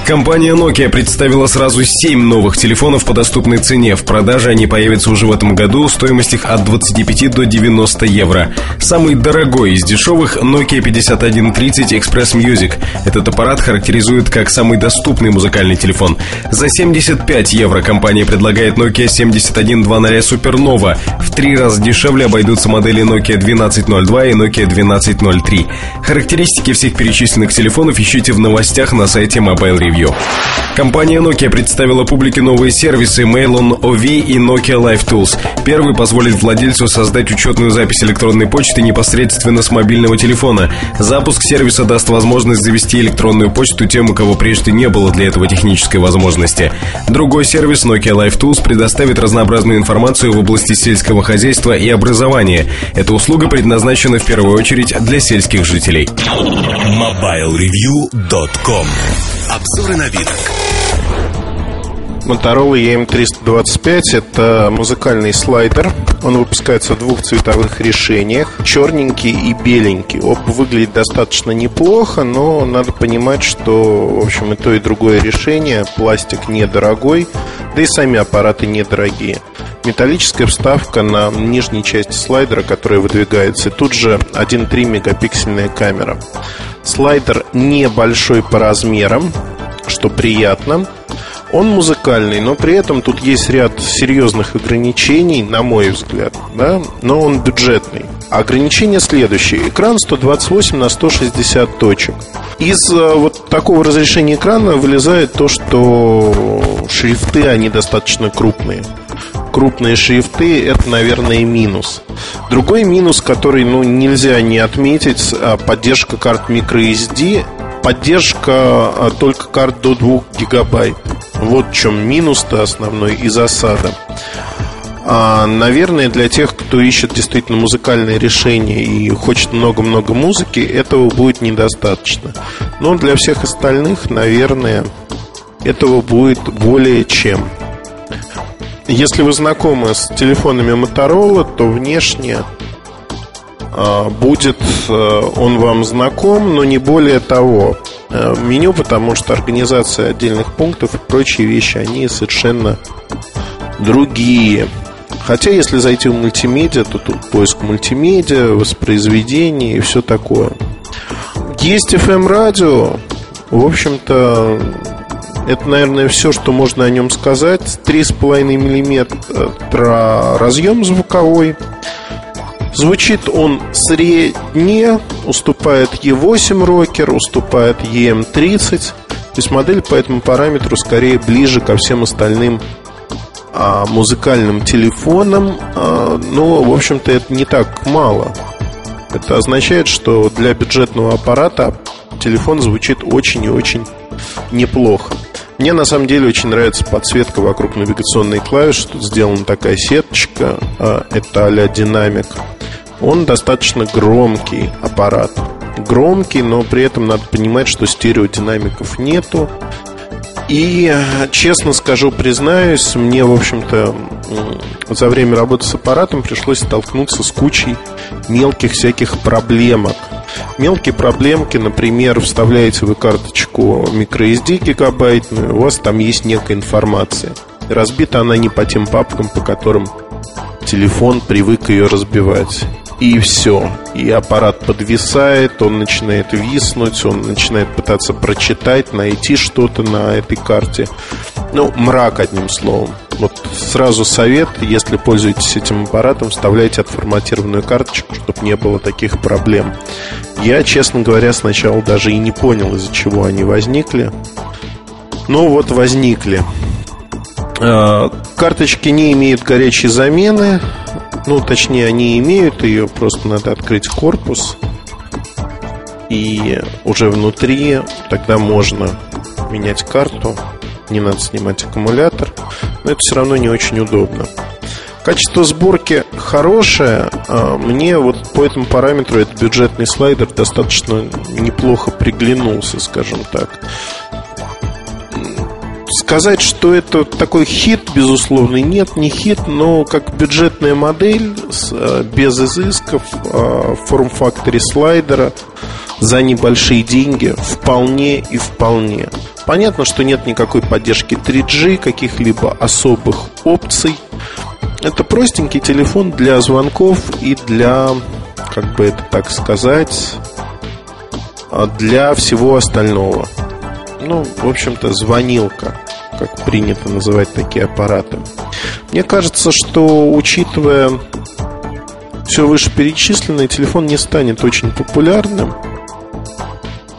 Компания Nokia представила сразу 7 новых телефонов по доступной цене. В продаже они появятся уже в этом году. Стоимость их от 25 до 90 евро. Самый дорогой из дешевых Nokia 5130 Express Music. Этот аппарат характеризует как самый доступный музыкальный телефон. За 75 евро компания предлагает Nokia 7100 Supernova. В три раза дешевле обойдутся модели Nokia 1202 и Nokia 1203. Характеристики всех перечисленных телефонов ищите в новостях на сайте Mobile Review. Review. Компания Nokia представила публике новые сервисы Mail on OV и Nokia Live Tools. Первый позволит владельцу создать учетную запись электронной почты непосредственно с мобильного телефона. Запуск сервиса даст возможность завести электронную почту тем, у кого прежде не было для этого технической возможности. Другой сервис Nokia Live Tools предоставит разнообразную информацию в области сельского хозяйства и образования. Эта услуга предназначена в первую очередь для сельских жителей. MobileReview.com Обзоры новинок. Motorola EM325 – это музыкальный слайдер. Он выпускается в двух цветовых решениях – черненький и беленький. Оба выглядят достаточно неплохо, но надо понимать, что, в общем, и то, и другое решение. Пластик недорогой, да и сами аппараты недорогие. Металлическая вставка на нижней части слайдера, которая выдвигается. И тут же 1,3 мегапиксельная камера. Слайдер небольшой по размерам, что приятно. Он музыкальный, но при этом тут есть ряд серьезных ограничений, на мой взгляд, да, но он бюджетный. Ограничение следующее. Экран 128 на 160 точек. Из э, вот такого разрешения экрана вылезает то, что шрифты, они достаточно крупные крупные шрифты, это, наверное, минус. Другой минус, который ну, нельзя не отметить, а, поддержка карт microSD, поддержка а, только карт до 2 гигабайт. Вот в чем минус-то основной и засада. А, наверное, для тех, кто ищет действительно музыкальное решение и хочет много-много музыки, этого будет недостаточно. Но для всех остальных, наверное, этого будет более чем. Если вы знакомы с телефонами Motorola, то внешне будет э, он вам знаком, но не более того. Э, меню, потому что организация отдельных пунктов и прочие вещи, они совершенно другие. Хотя, если зайти в мультимедиа, то тут поиск мультимедиа, воспроизведение и все такое. Есть FM-радио. В общем-то, это, наверное, все, что можно о нем сказать. 3,5 мм разъем звуковой. Звучит он средне, уступает E8 рокер, уступает EM30. То есть модель по этому параметру скорее ближе ко всем остальным а, музыкальным телефонам. А, но, в общем-то, это не так мало. Это означает, что для бюджетного аппарата телефон звучит очень и очень неплохо. Мне на самом деле очень нравится подсветка вокруг навигационной клавиши. Тут сделана такая сеточка, а, это а-ля динамик. Он достаточно громкий аппарат. Громкий, но при этом надо понимать, что стереодинамиков нету. И, честно скажу, признаюсь, мне, в общем-то, за время работы с аппаратом пришлось столкнуться с кучей мелких всяких проблемок – Мелкие проблемки, например, вставляете вы карточку microSD гигабайтную, у вас там есть некая информация. Разбита она не по тем папкам, по которым телефон привык ее разбивать. И все. И аппарат подвисает, он начинает виснуть, он начинает пытаться прочитать, найти что-то на этой карте. Ну, мрак, одним словом. Вот сразу совет, если пользуетесь этим аппаратом, вставляйте отформатированную карточку, чтобы не было таких проблем. Я, честно говоря, сначала даже и не понял, из-за чего они возникли. Но вот возникли. А, карточки не имеют горячей замены. Ну, точнее, они имеют ее, просто надо открыть корпус. И уже внутри тогда можно менять карту не надо снимать аккумулятор, но это все равно не очень удобно. Качество сборки хорошее. А мне вот по этому параметру этот бюджетный слайдер достаточно неплохо приглянулся, скажем так. Сказать, что это такой хит, безусловно, нет, не хит, но как бюджетная модель а, без изысков а, в форм-факторе слайдера за небольшие деньги вполне и вполне. Понятно, что нет никакой поддержки 3G, каких-либо особых опций. Это простенький телефон для звонков и для, как бы это так сказать, а для всего остального. Ну, в общем-то, звонилка, как принято называть такие аппараты. Мне кажется, что, учитывая все вышеперечисленное, телефон не станет очень популярным.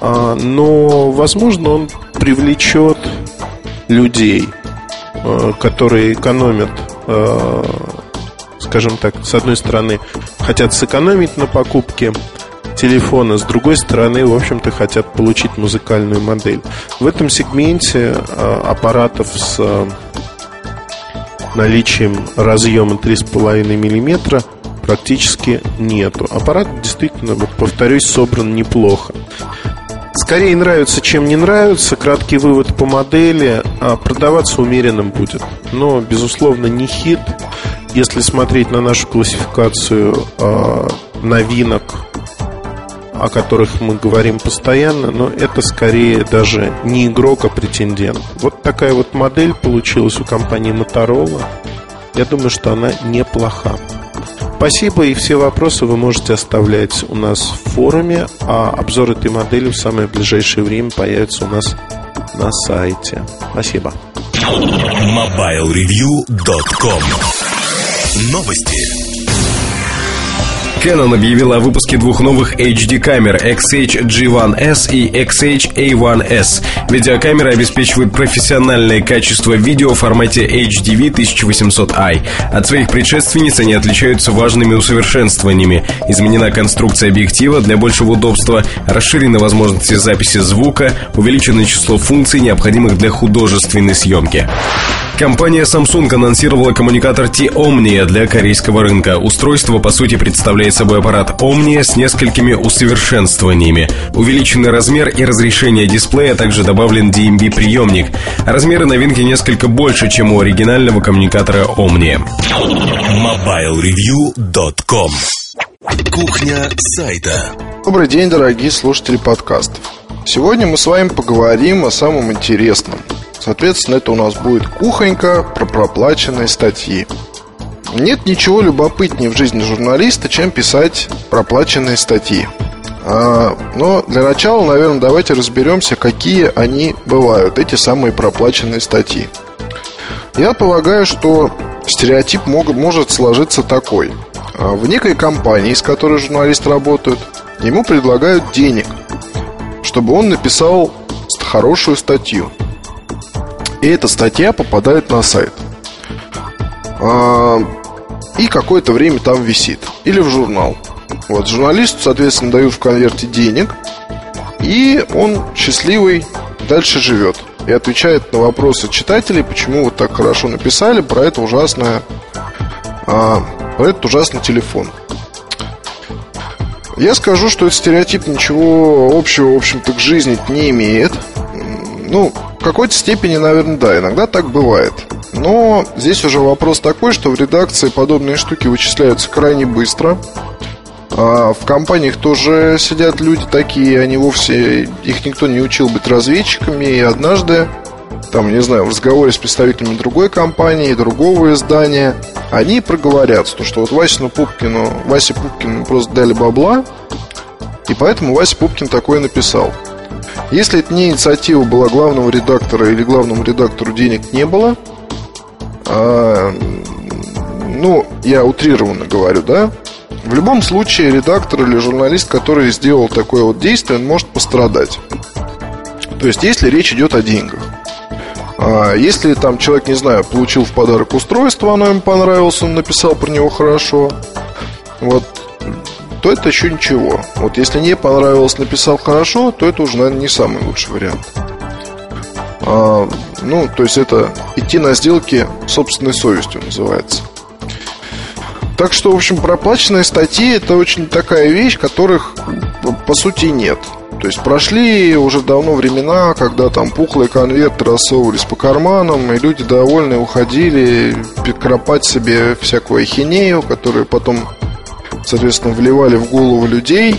А, но, возможно, он привлечет людей, э, которые экономят, э, скажем так, с одной стороны, хотят сэкономить на покупке телефона, с другой стороны, в общем-то, хотят получить музыкальную модель. В этом сегменте э, аппаратов с наличием разъема 3,5 мм практически нету. Аппарат действительно, вот повторюсь, собран неплохо. Скорее нравится, чем не нравится. Краткий вывод по модели. А продаваться умеренным будет. Но, безусловно, не хит. Если смотреть на нашу классификацию э, новинок, о которых мы говорим постоянно, но это скорее даже не игрок, а претендент. Вот такая вот модель получилась у компании Motorola. Я думаю, что она неплоха. Спасибо, и все вопросы вы можете оставлять у нас в форуме, а обзор этой модели в самое ближайшее время появится у нас на сайте. Спасибо. MobileReview.com Новости. Canon объявила о выпуске двух новых HD-камер XH-G1S и XH-A1S. Видеокамеры обеспечивают профессиональное качество видео в формате HDV 1800i. От своих предшественниц они отличаются важными усовершенствованиями. Изменена конструкция объектива для большего удобства, расширены возможности записи звука, увеличено число функций, необходимых для художественной съемки. Компания Samsung анонсировала коммуникатор T-Omnia для корейского рынка. Устройство, по сути, представляет собой аппарат Omnia с несколькими усовершенствованиями. Увеличенный размер и разрешение дисплея, а также добавлен DMB-приемник. Размеры новинки несколько больше, чем у оригинального коммуникатора Omnia. MobileReview.com Кухня сайта Добрый день, дорогие слушатели подкастов. Сегодня мы с вами поговорим о самом интересном – Соответственно, это у нас будет кухонька про проплаченные статьи. Нет ничего любопытнее в жизни журналиста, чем писать проплаченные статьи. А, но для начала, наверное, давайте разберемся, какие они бывают, эти самые проплаченные статьи. Я полагаю, что стереотип мог, может сложиться такой. А, в некой компании, с которой журналист работает, ему предлагают денег, чтобы он написал хорошую статью. И эта статья попадает на сайт. И какое-то время там висит. Или в журнал. Вот, журналисту, соответственно, дают в конверте денег. И он счастливый дальше живет. И отвечает на вопросы читателей, почему вот так хорошо написали про это ужасное а, про этот ужасный телефон. Я скажу, что этот стереотип ничего общего, в общем-то, к жизни не имеет. Ну, какой-то степени, наверное, да, иногда так бывает. Но здесь уже вопрос такой, что в редакции подобные штуки вычисляются крайне быстро. А в компаниях тоже сидят люди такие, они вовсе, их никто не учил быть разведчиками, и однажды, там, не знаю, в разговоре с представителями другой компании, другого издания, они проговорятся, то, что вот Васину Пупкину, Васе Пупкину просто дали бабла, и поэтому Вася Пупкин такое написал. Если это не инициатива была главного редактора или главному редактору денег не было, а, ну, я утрированно говорю, да, в любом случае редактор или журналист, который сделал такое вот действие, он может пострадать. То есть, если речь идет о деньгах. А если там человек, не знаю, получил в подарок устройство, оно ему понравилось, он написал про него хорошо, вот, то это еще ничего. Вот если не понравилось, написал хорошо, то это уже, наверное, не самый лучший вариант. А, ну, то есть это идти на сделки собственной совестью называется. Так что, в общем, проплаченные статьи это очень такая вещь, которых по сути нет. То есть прошли уже давно времена, когда там пухлые конверты рассовывались по карманам, и люди довольны уходили подкропать себе всякую ахинею, которую потом, соответственно, вливали в голову людей.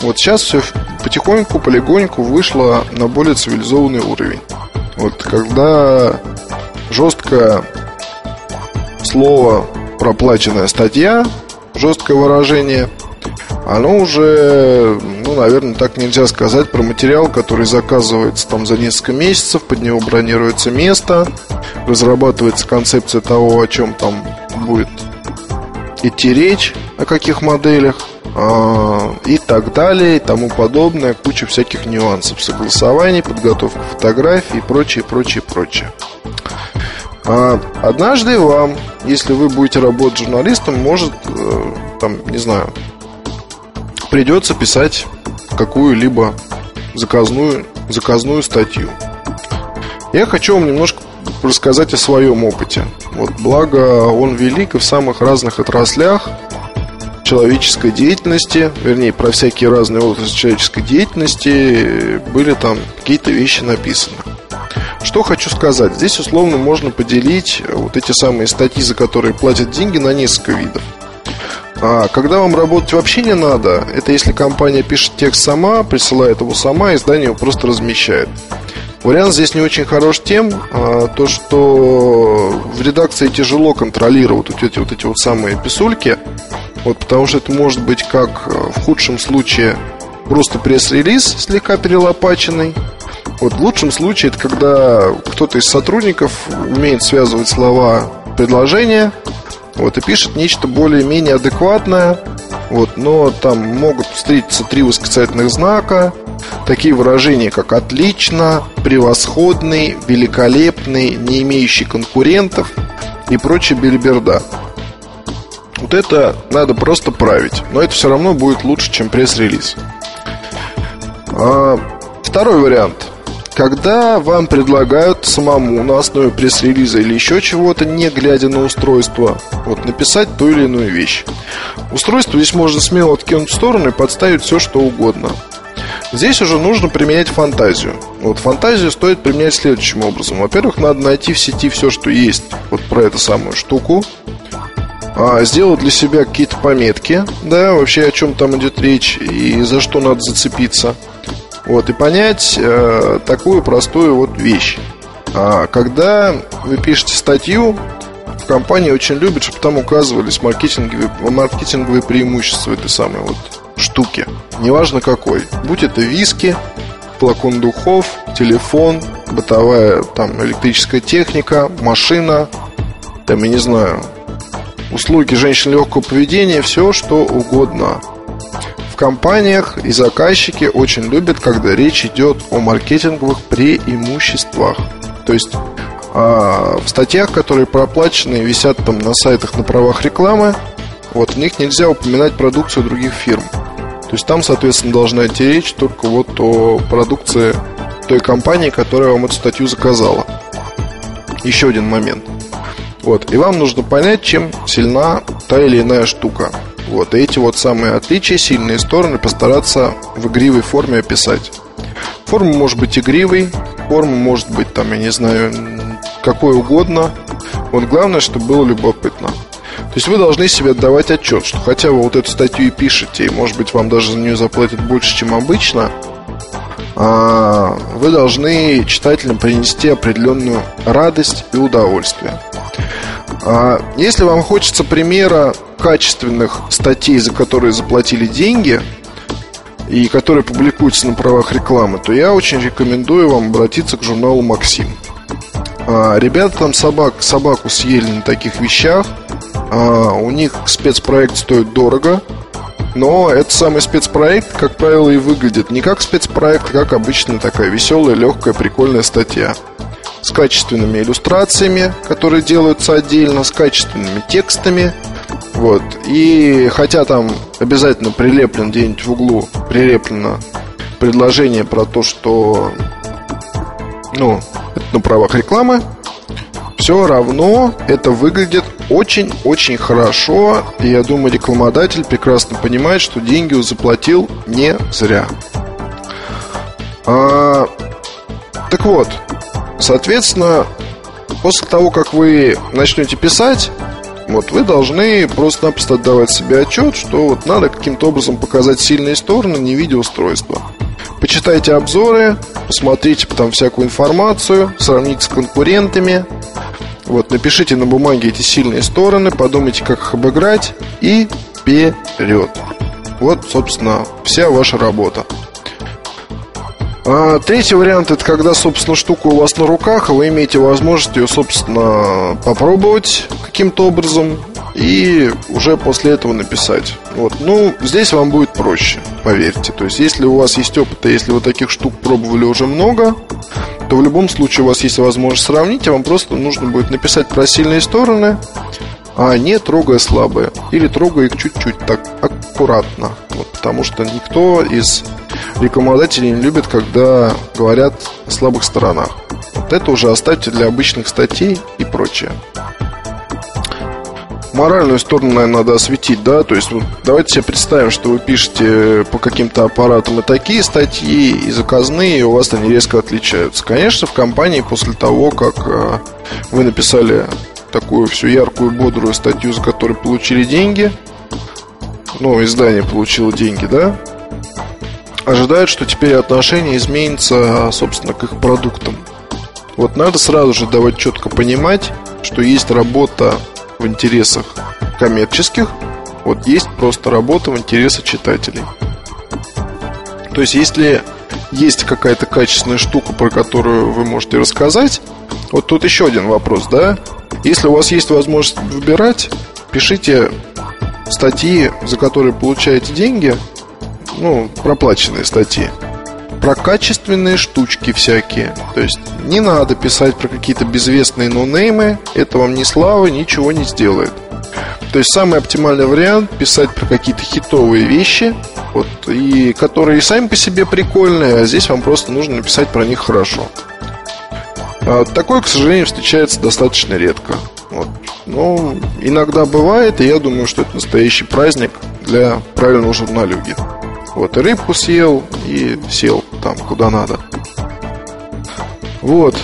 Вот сейчас все потихоньку, полегоньку вышло на более цивилизованный уровень. Вот когда жесткое слово проплаченная статья, жесткое выражение, оно уже, ну, наверное, так нельзя сказать про материал, который заказывается там за несколько месяцев, под него бронируется место, разрабатывается концепция того, о чем там будет идти речь, о каких моделях и так далее, и тому подобное, куча всяких нюансов, согласований, подготовка фотографий и прочее, прочее, прочее. А однажды вам, если вы будете работать журналистом, может, э, там, не знаю, придется писать какую-либо заказную, заказную статью. Я хочу вам немножко рассказать о своем опыте. Вот, благо, он велик и в самых разных отраслях человеческой деятельности, вернее, про всякие разные отрасли человеческой деятельности были там какие-то вещи написаны. Что хочу сказать. Здесь условно можно поделить вот эти самые статьи, за которые платят деньги, на несколько видов. А когда вам работать вообще не надо, это если компания пишет текст сама, присылает его сама, издание его просто размещает. Вариант здесь не очень хорош тем, а, то что в редакции тяжело контролировать вот эти вот эти вот самые писульки, вот, потому что это может быть как э, в худшем случае просто пресс-релиз слегка перелопаченный, вот в лучшем случае это когда кто-то из сотрудников умеет связывать слова предложения, вот, и пишет нечто более-менее адекватное, вот, но там могут встретиться три восклицательных знака, такие выражения, как «отлично», «превосходный», «великолепный», «не имеющий конкурентов» и прочая бельберда. Вот это надо просто править, но это все равно будет лучше, чем пресс-релиз. А, второй вариант – когда вам предлагают самому на основе пресс-релиза или еще чего-то, не глядя на устройство, вот написать ту или иную вещь. Устройство здесь можно смело откинуть в сторону и подставить все, что угодно. Здесь уже нужно применять фантазию. Вот фантазию стоит применять следующим образом. Во-первых, надо найти в сети все, что есть вот про эту самую штуку. А, сделать для себя какие-то пометки, да, вообще о чем там идет речь и за что надо зацепиться. Вот, и понять э, такую простую вот вещь. А, когда вы пишете статью, компании очень любят, чтобы там указывались маркетинговые, маркетинговые преимущества этой самой вот штуки. Неважно какой. Будь это виски, флакон духов, телефон, бытовая там электрическая техника, машина, там, я не знаю, услуги женщин легкого поведения, все что угодно компаниях и заказчики очень любят, когда речь идет о маркетинговых преимуществах. То есть а, в статьях, которые проплачены и висят там на сайтах на правах рекламы, вот в них нельзя упоминать продукцию других фирм. То есть там, соответственно, должна идти речь только вот о продукции той компании, которая вам эту статью заказала. Еще один момент. Вот, и вам нужно понять, чем сильна та или иная штука. Вот, и эти вот самые отличия, сильные стороны постараться в игривой форме описать. Форма может быть игривой, форма может быть там, я не знаю, какой угодно. Вот главное, чтобы было любопытно. То есть вы должны себе отдавать отчет, что хотя вы вот эту статью и пишете, и может быть вам даже за нее заплатят больше, чем обычно, вы должны читателям принести определенную радость и удовольствие. А, если вам хочется примера качественных статей, за которые заплатили деньги, и которые публикуются на правах рекламы, то я очень рекомендую вам обратиться к журналу «Максим». А, ребята там собак, собаку съели на таких вещах. А, у них спецпроект стоит дорого. Но этот самый спецпроект, как правило, и выглядит не как спецпроект, а как обычная такая веселая, легкая, прикольная статья. С качественными иллюстрациями, которые делаются отдельно, с качественными текстами. Вот. И хотя там обязательно прилеплен где-нибудь в углу, прилеплено предложение про то, что ну, это на правах рекламы, все равно это выглядит очень-очень хорошо. И я думаю, рекламодатель прекрасно понимает, что деньги он заплатил не зря. А, так вот, соответственно, после того, как вы начнете писать, вот вы должны просто-напросто отдавать себе отчет, что вот надо каким-то образом показать сильные стороны не видеоустройства. Почитайте обзоры, посмотрите там всякую информацию, сравните с конкурентами. Вот, напишите на бумаге эти сильные стороны, подумайте, как их обыграть и вперед. Вот, собственно, вся ваша работа. А, третий вариант это когда, собственно, штука у вас на руках, а вы имеете возможность ее, собственно, попробовать каким-то образом и уже после этого написать. Вот. Ну, здесь вам будет проще, поверьте. То есть, если у вас есть опыт, и если вы таких штук пробовали уже много, то в любом случае у вас есть возможность сравнить, и вам просто нужно будет написать про сильные стороны, а не трогая слабые. Или трогая их чуть-чуть так аккуратно. Вот, потому что никто из рекламодатели не любят, когда говорят о слабых сторонах. Вот это уже оставьте для обычных статей и прочее. Моральную сторону, наверное, надо осветить, да, то есть вот давайте себе представим, что вы пишете по каким-то аппаратам и такие статьи, и заказные, и у вас они резко отличаются. Конечно, в компании после того, как э, вы написали такую всю яркую, бодрую статью, за которую получили деньги, ну, издание получило деньги, да, ожидают, что теперь отношение изменится, собственно, к их продуктам. Вот надо сразу же давать четко понимать, что есть работа в интересах коммерческих, вот есть просто работа в интересах читателей. То есть, если есть какая-то качественная штука, про которую вы можете рассказать, вот тут еще один вопрос, да? Если у вас есть возможность выбирать, пишите статьи, за которые получаете деньги, ну, проплаченные статьи. Про качественные штучки всякие. То есть не надо писать про какие-то безвестные нонеймы. Это вам ни слава, ничего не сделает. То есть самый оптимальный вариант писать про какие-то хитовые вещи, вот, и которые сами по себе прикольные, а здесь вам просто нужно написать про них хорошо. А такое, к сожалению, встречается достаточно редко. Вот. Но иногда бывает, и я думаю, что это настоящий праздник для правильного журналюги. Вот, и рыбку съел, и сел там, куда надо. Вот.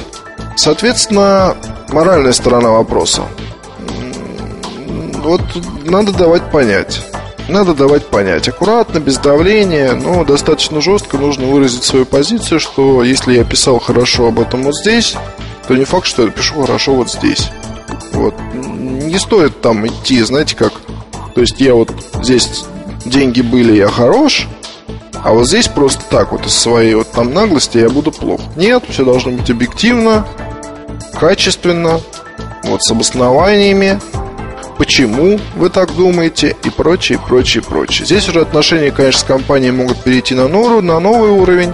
Соответственно, моральная сторона вопроса. Вот надо давать понять. Надо давать понять. Аккуратно, без давления, но достаточно жестко нужно выразить свою позицию, что если я писал хорошо об этом вот здесь, то не факт, что я пишу хорошо вот здесь. Вот. Не стоит там идти, знаете как. То есть я вот здесь деньги были, я хорош, а вот здесь просто так вот из своей вот там наглости я буду плохо. Нет, все должно быть объективно, качественно, вот с обоснованиями, почему вы так думаете и прочее, прочее, прочее. Здесь уже отношения, конечно, с компанией могут перейти на, нору, на новый уровень,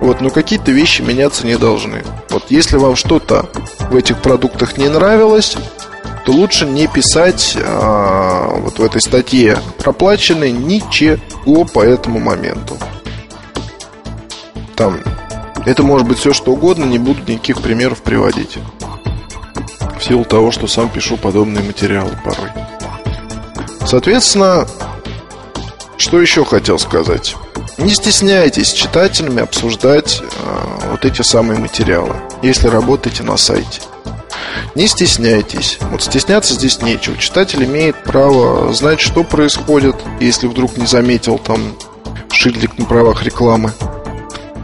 вот, но какие-то вещи меняться не должны. Вот если вам что-то в этих продуктах не нравилось, то лучше не писать а, вот в этой статье проплаченной ничего по этому моменту. Там это может быть все что угодно, не буду никаких примеров приводить. В силу того, что сам пишу подобные материалы порой. Соответственно, что еще хотел сказать? Не стесняйтесь читателями обсуждать э, вот эти самые материалы, если работаете на сайте. Не стесняйтесь. Вот стесняться здесь нечего. Читатель имеет право знать, что происходит, если вдруг не заметил там шильдик на правах рекламы.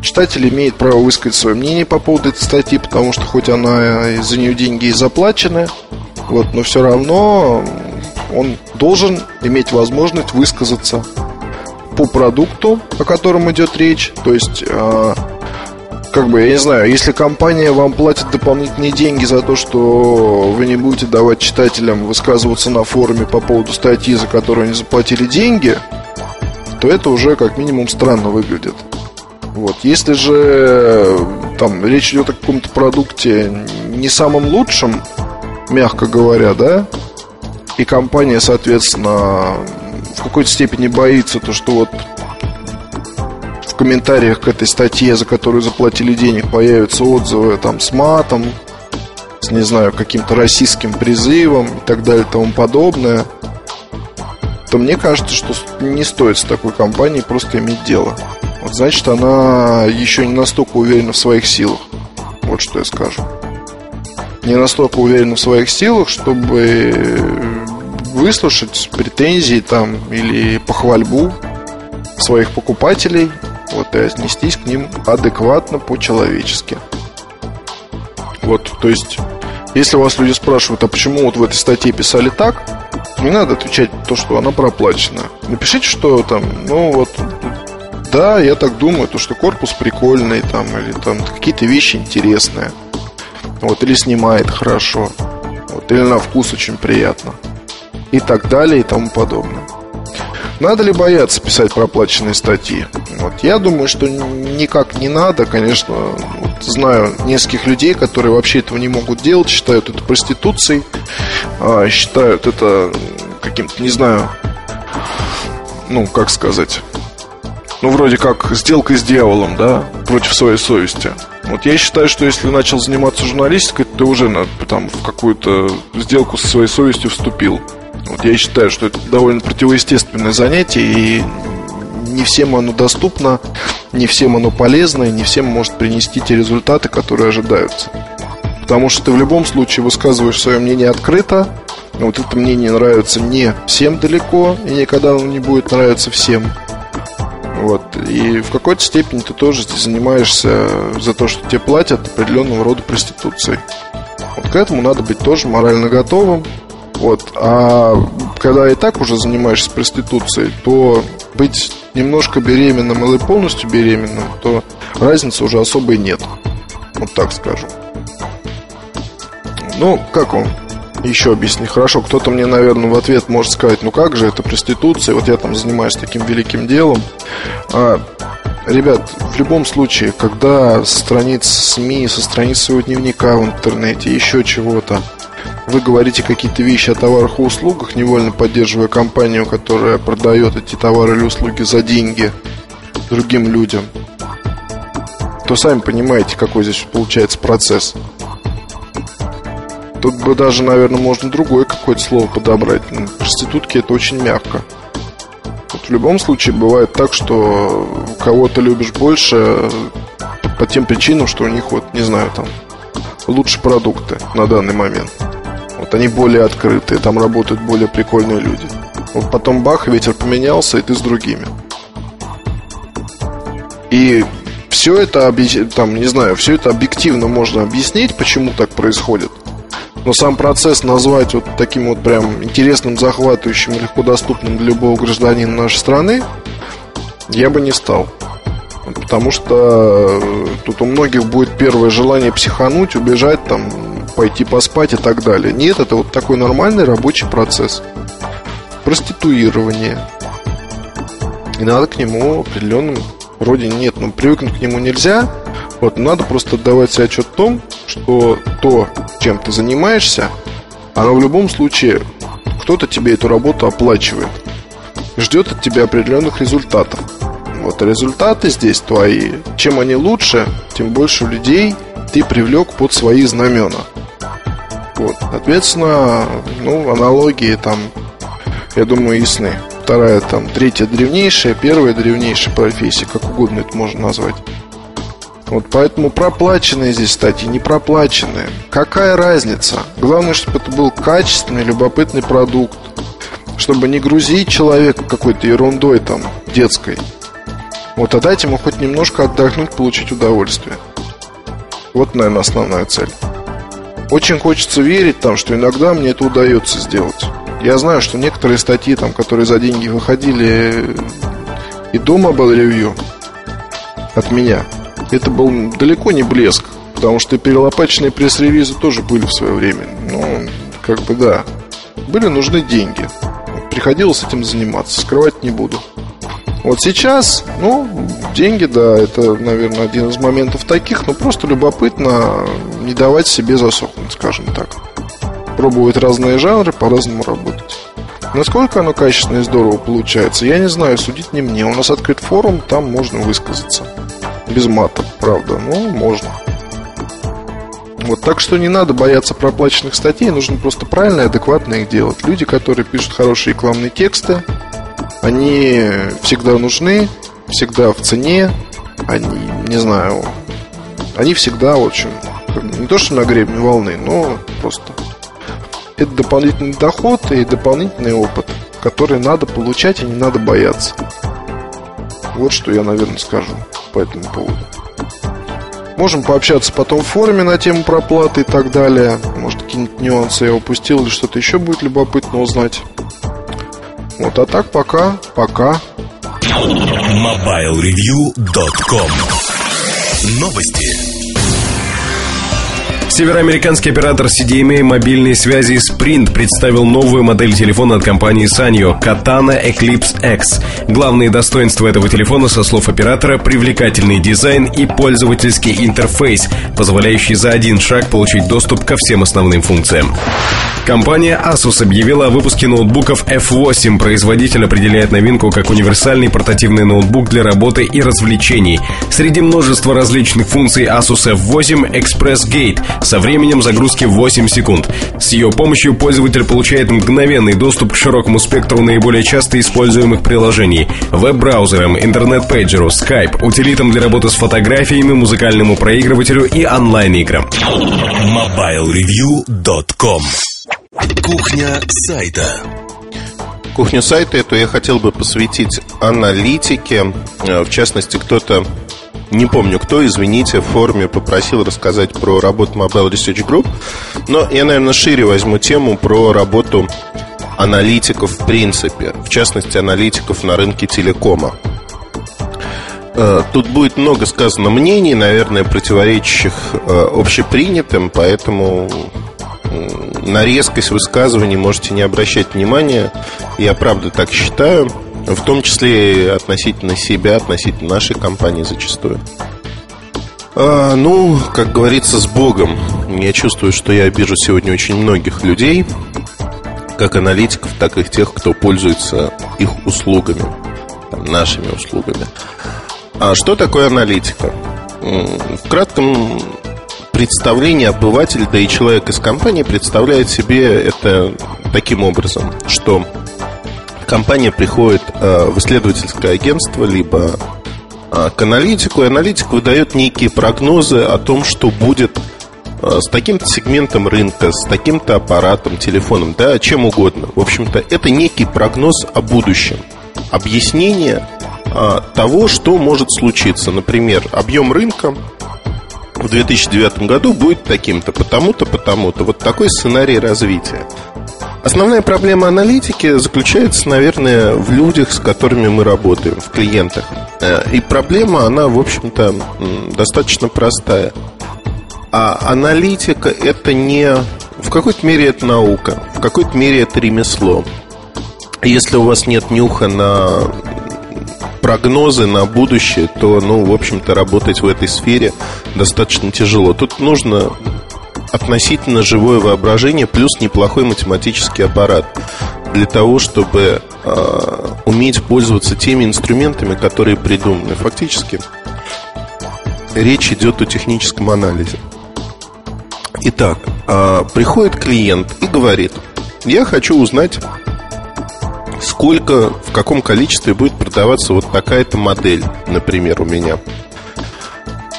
Читатель имеет право высказать свое мнение по поводу этой статьи, потому что хоть она за нее деньги и заплачены, вот, но все равно он должен иметь возможность высказаться по продукту, о котором идет речь. То есть, э, как бы, я не знаю, если компания вам платит дополнительные деньги за то, что вы не будете давать читателям высказываться на форуме по поводу статьи, за которую они заплатили деньги, то это уже как минимум странно выглядит. Вот. Если же там речь идет о каком-то продукте не самом лучшем, мягко говоря, да, и компания, соответственно, в какой-то степени боится то, что вот комментариях к этой статье, за которую заплатили денег, появятся отзывы там с матом, с, не знаю, каким-то российским призывом и так далее и тому подобное, то мне кажется, что не стоит с такой компанией просто иметь дело. Вот значит, она еще не настолько уверена в своих силах. Вот что я скажу. Не настолько уверена в своих силах, чтобы выслушать претензии там или похвальбу своих покупателей, вот и отнестись к ним адекватно, по-человечески. Вот, то есть, если вас люди спрашивают, а почему вот в этой статье писали так, не надо отвечать то, что она проплачена. Напишите, что там, ну вот да, я так думаю, то, что корпус прикольный там, или там какие-то вещи интересные. Вот, или снимает хорошо. Вот, или на вкус очень приятно. И так далее, и тому подобное. Надо ли бояться писать проплаченные статьи? Вот, я думаю, что никак не надо, конечно. Вот, знаю нескольких людей, которые вообще этого не могут делать, считают это проституцией, а, считают это каким-то, не знаю, ну, как сказать, ну, вроде как сделка с дьяволом, да, против своей совести. Вот я считаю, что если начал заниматься журналистикой, то ты уже на, там, в какую-то сделку со своей совестью вступил. Вот я считаю, что это довольно противоестественное занятие, и не всем оно доступно, не всем оно полезно, и не всем может принести те результаты, которые ожидаются. Потому что ты в любом случае высказываешь свое мнение открыто, вот это мнение нравится не всем далеко, и никогда оно не будет нравиться всем – вот. И в какой-то степени ты тоже занимаешься за то, что тебе платят определенного рода проституцией. Вот к этому надо быть тоже морально готовым. Вот. А когда и так уже занимаешься проституцией, то быть немножко беременным или полностью беременным, то разницы уже особой нет. Вот так скажу. Ну, как вам? еще объясни. Хорошо, кто-то мне, наверное, в ответ может сказать, ну как же, это проституция, вот я там занимаюсь таким великим делом. А, ребят, в любом случае, когда со страниц СМИ, со страниц своего дневника в интернете, еще чего-то, вы говорите какие-то вещи о товарах и услугах, невольно поддерживая компанию, которая продает эти товары или услуги за деньги другим людям, то сами понимаете, какой здесь получается процесс. Тут бы даже, наверное, можно другое какое-то слово подобрать. Проститутки это очень мягко. В любом случае бывает так, что кого-то любишь больше по тем причинам, что у них вот, не знаю, там лучше продукты на данный момент. Вот они более открытые, там работают более прикольные люди. Вот потом бах, ветер поменялся, и ты с другими. И все это, там, не знаю, все это объективно можно объяснить, почему так происходит – но сам процесс назвать вот таким вот прям интересным, захватывающим, легко доступным для любого гражданина нашей страны я бы не стал. Потому что э, тут у многих будет первое желание психануть, убежать, там, пойти поспать и так далее. Нет, это вот такой нормальный рабочий процесс. Проституирование. И надо к нему определенным вроде нет, но привыкнуть к нему нельзя. Вот, надо просто отдавать себе отчет в том, что то, чем ты занимаешься, оно в любом случае, кто-то тебе эту работу оплачивает. Ждет от тебя определенных результатов. Вот результаты здесь твои. Чем они лучше, тем больше людей ты привлек под свои знамена. Вот, соответственно, ну, аналогии там, я думаю, ясны. Вторая там, третья древнейшая, первая древнейшая профессия, как угодно это можно назвать. Вот поэтому проплаченные здесь статьи, не проплаченные. Какая разница? Главное, чтобы это был качественный, любопытный продукт. Чтобы не грузить человека какой-то ерундой там, детской. Вот, а дать ему хоть немножко отдохнуть, получить удовольствие. Вот, наверное, основная цель. Очень хочется верить там, что иногда мне это удается сделать. Я знаю, что некоторые статьи, там, которые за деньги выходили, и до Mobile Review от меня это был далеко не блеск, потому что перелопаченные пресс-релизы тоже были в свое время. Ну, как бы да, были нужны деньги. Приходилось этим заниматься, скрывать не буду. Вот сейчас, ну, деньги, да, это, наверное, один из моментов таких, но просто любопытно не давать себе засохнуть, скажем так. Пробовать разные жанры, по-разному работать. Насколько оно качественно и здорово получается, я не знаю, судить не мне. У нас открыт форум, там можно высказаться. Без мата, правда, но можно. Вот, так что не надо бояться проплаченных статей, нужно просто правильно и адекватно их делать. Люди, которые пишут хорошие рекламные тексты, они всегда нужны, всегда в цене, они, не знаю, они всегда, в общем, не то что на гребне волны, но просто это дополнительный доход и дополнительный опыт, который надо получать и не надо бояться. Вот что я, наверное, скажу по этому поводу. Можем пообщаться потом в форуме на тему проплаты и так далее. Может, какие-нибудь нюансы я упустил или что-то еще будет любопытно узнать. Вот, а так пока, пока. MobileReview.com Новости. Североамериканский оператор CDMA мобильной связи Sprint представил новую модель телефона от компании Sanyo Katana Eclipse X. Главные достоинства этого телефона, со слов оператора, привлекательный дизайн и пользовательский интерфейс, позволяющий за один шаг получить доступ ко всем основным функциям. Компания Asus объявила о выпуске ноутбуков F8. Производитель определяет новинку как универсальный портативный ноутбук для работы и развлечений. Среди множества различных функций Asus F8 Express Gate со временем загрузки 8 секунд. С ее помощью пользователь получает мгновенный доступ к широкому спектру наиболее часто используемых приложений – веб-браузерам, интернет-пейджеру, Skype, утилитам для работы с фотографиями, музыкальному проигрывателю и онлайн-играм. MobileReview.com Кухня сайта Кухню сайта эту я хотел бы посвятить аналитике. Э, в частности, кто-то, не помню кто, извините, в форуме попросил рассказать про работу Mobile Research Group. Но я, наверное, шире возьму тему про работу аналитиков в принципе. В частности, аналитиков на рынке телекома. Э, тут будет много сказано мнений, наверное, противоречащих э, общепринятым, поэтому на резкость высказываний можете не обращать внимания. Я правда так считаю. В том числе относительно себя, относительно нашей компании зачастую. А, ну, как говорится, с Богом. Я чувствую, что я обижу сегодня очень многих людей, как аналитиков, так и тех, кто пользуется их услугами, там, нашими услугами. А что такое аналитика? В кратком представление обыватель, да и человек из компании представляет себе это таким образом, что компания приходит в исследовательское агентство, либо э, к аналитику, и аналитик выдает некие прогнозы о том, что будет э, с таким-то сегментом рынка, с таким-то аппаратом, телефоном, да, чем угодно. В общем-то, это некий прогноз о будущем, объяснение того, что может случиться. Например, объем рынка в 2009 году будет таким-то, потому-то, потому-то. Вот такой сценарий развития. Основная проблема аналитики заключается, наверное, в людях, с которыми мы работаем, в клиентах. Э, и проблема, она, в общем-то, достаточно простая. А аналитика – это не... В какой-то мере это наука, в какой-то мере это ремесло. Если у вас нет нюха на прогнозы на будущее, то, ну, в общем-то, работать в этой сфере достаточно тяжело. Тут нужно относительно живое воображение плюс неплохой математический аппарат для того, чтобы э, уметь пользоваться теми инструментами, которые придуманы. Фактически речь идет о техническом анализе. Итак, э, приходит клиент и говорит, я хочу узнать сколько, в каком количестве будет продаваться вот такая-то модель, например, у меня.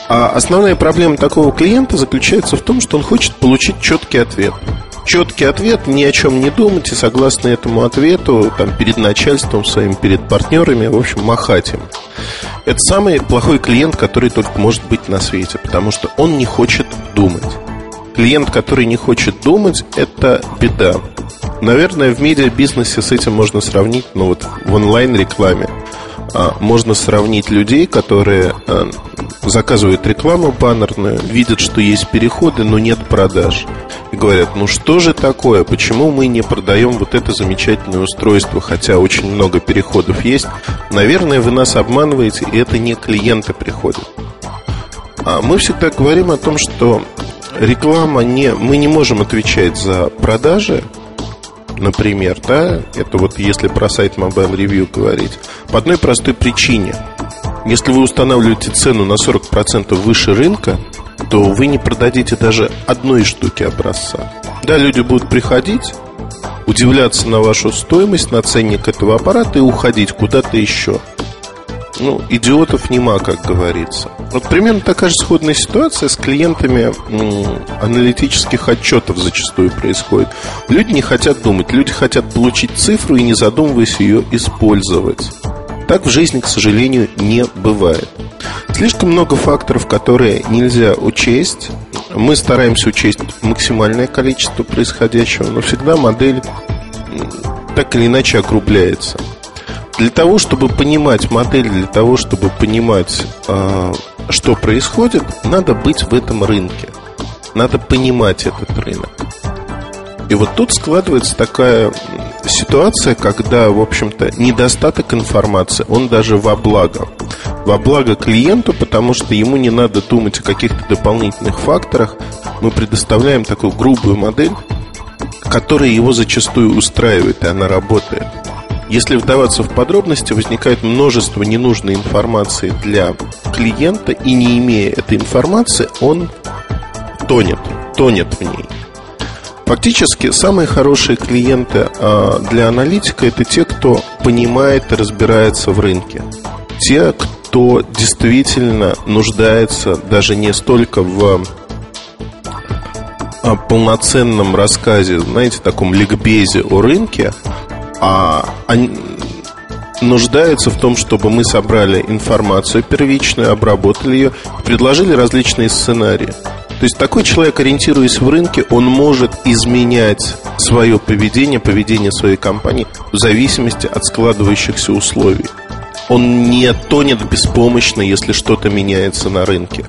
А основная проблема такого клиента заключается в том, что он хочет получить четкий ответ. Четкий ответ, ни о чем не думать и согласно этому ответу там, перед начальством своим, перед партнерами, в общем, махать им. Это самый плохой клиент, который только может быть на свете, потому что он не хочет думать. Клиент, который не хочет думать, это беда. Наверное, в медиабизнесе с этим можно сравнить, ну вот в онлайн-рекламе. А, можно сравнить людей, которые а, заказывают рекламу баннерную, видят, что есть переходы, но нет продаж. И говорят, ну что же такое, почему мы не продаем вот это замечательное устройство, хотя очень много переходов есть. Наверное, вы нас обманываете, и это не клиенты приходят. А мы всегда говорим о том, что реклама не... Мы не можем отвечать за продажи, например, да, это вот если про сайт Mobile Review говорить, по одной простой причине. Если вы устанавливаете цену на 40% выше рынка, то вы не продадите даже одной штуки образца. Да, люди будут приходить, удивляться на вашу стоимость, на ценник этого аппарата и уходить куда-то еще. Ну, идиотов нема, как говорится. Вот примерно такая же сходная ситуация с клиентами аналитических отчетов зачастую происходит. Люди не хотят думать, люди хотят получить цифру и не задумываясь ее использовать. Так в жизни, к сожалению, не бывает. Слишком много факторов, которые нельзя учесть. Мы стараемся учесть максимальное количество происходящего, но всегда модель так или иначе округляется. Для того, чтобы понимать модель, для того, чтобы понимать, а, что происходит, надо быть в этом рынке. Надо понимать этот рынок. И вот тут складывается такая ситуация, когда, в общем-то, недостаток информации, он даже во благо. Во благо клиенту, потому что ему не надо думать о каких-то дополнительных факторах. Мы предоставляем такую грубую модель, которая его зачастую устраивает, и она работает. Если вдаваться в подробности, возникает множество ненужной информации для клиента, и не имея этой информации, он тонет, тонет в ней. Фактически самые хорошие клиенты а, для аналитика это те, кто понимает и разбирается в рынке. Те, кто действительно нуждается даже не столько в а, полноценном рассказе, знаете, таком ликбезе о рынке, а они нуждаются в том, чтобы мы собрали информацию первичную, обработали ее, предложили различные сценарии. То есть такой человек, ориентируясь в рынке, он может изменять свое поведение, поведение своей компании в зависимости от складывающихся условий. Он не тонет беспомощно, если что-то меняется на рынке.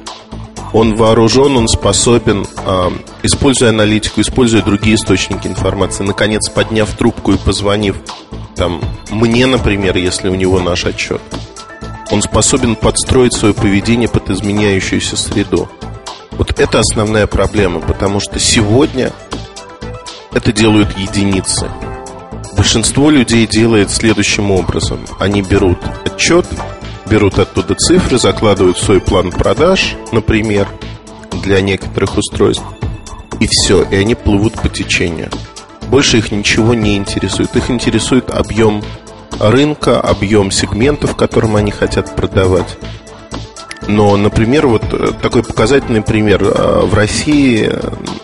Он вооружен, он способен, э, используя аналитику, используя другие источники информации, наконец подняв трубку и позвонив там, мне, например, если у него наш отчет, он способен подстроить свое поведение под изменяющуюся среду. Вот это основная проблема, потому что сегодня это делают единицы. Большинство людей делает следующим образом. Они берут отчет, берут оттуда цифры, закладывают свой план продаж, например, для некоторых устройств, и все, и они плывут по течению. Больше их ничего не интересует. Их интересует объем рынка, объем сегментов, которым они хотят продавать. Но, например, вот э, такой показательный пример. Э, в России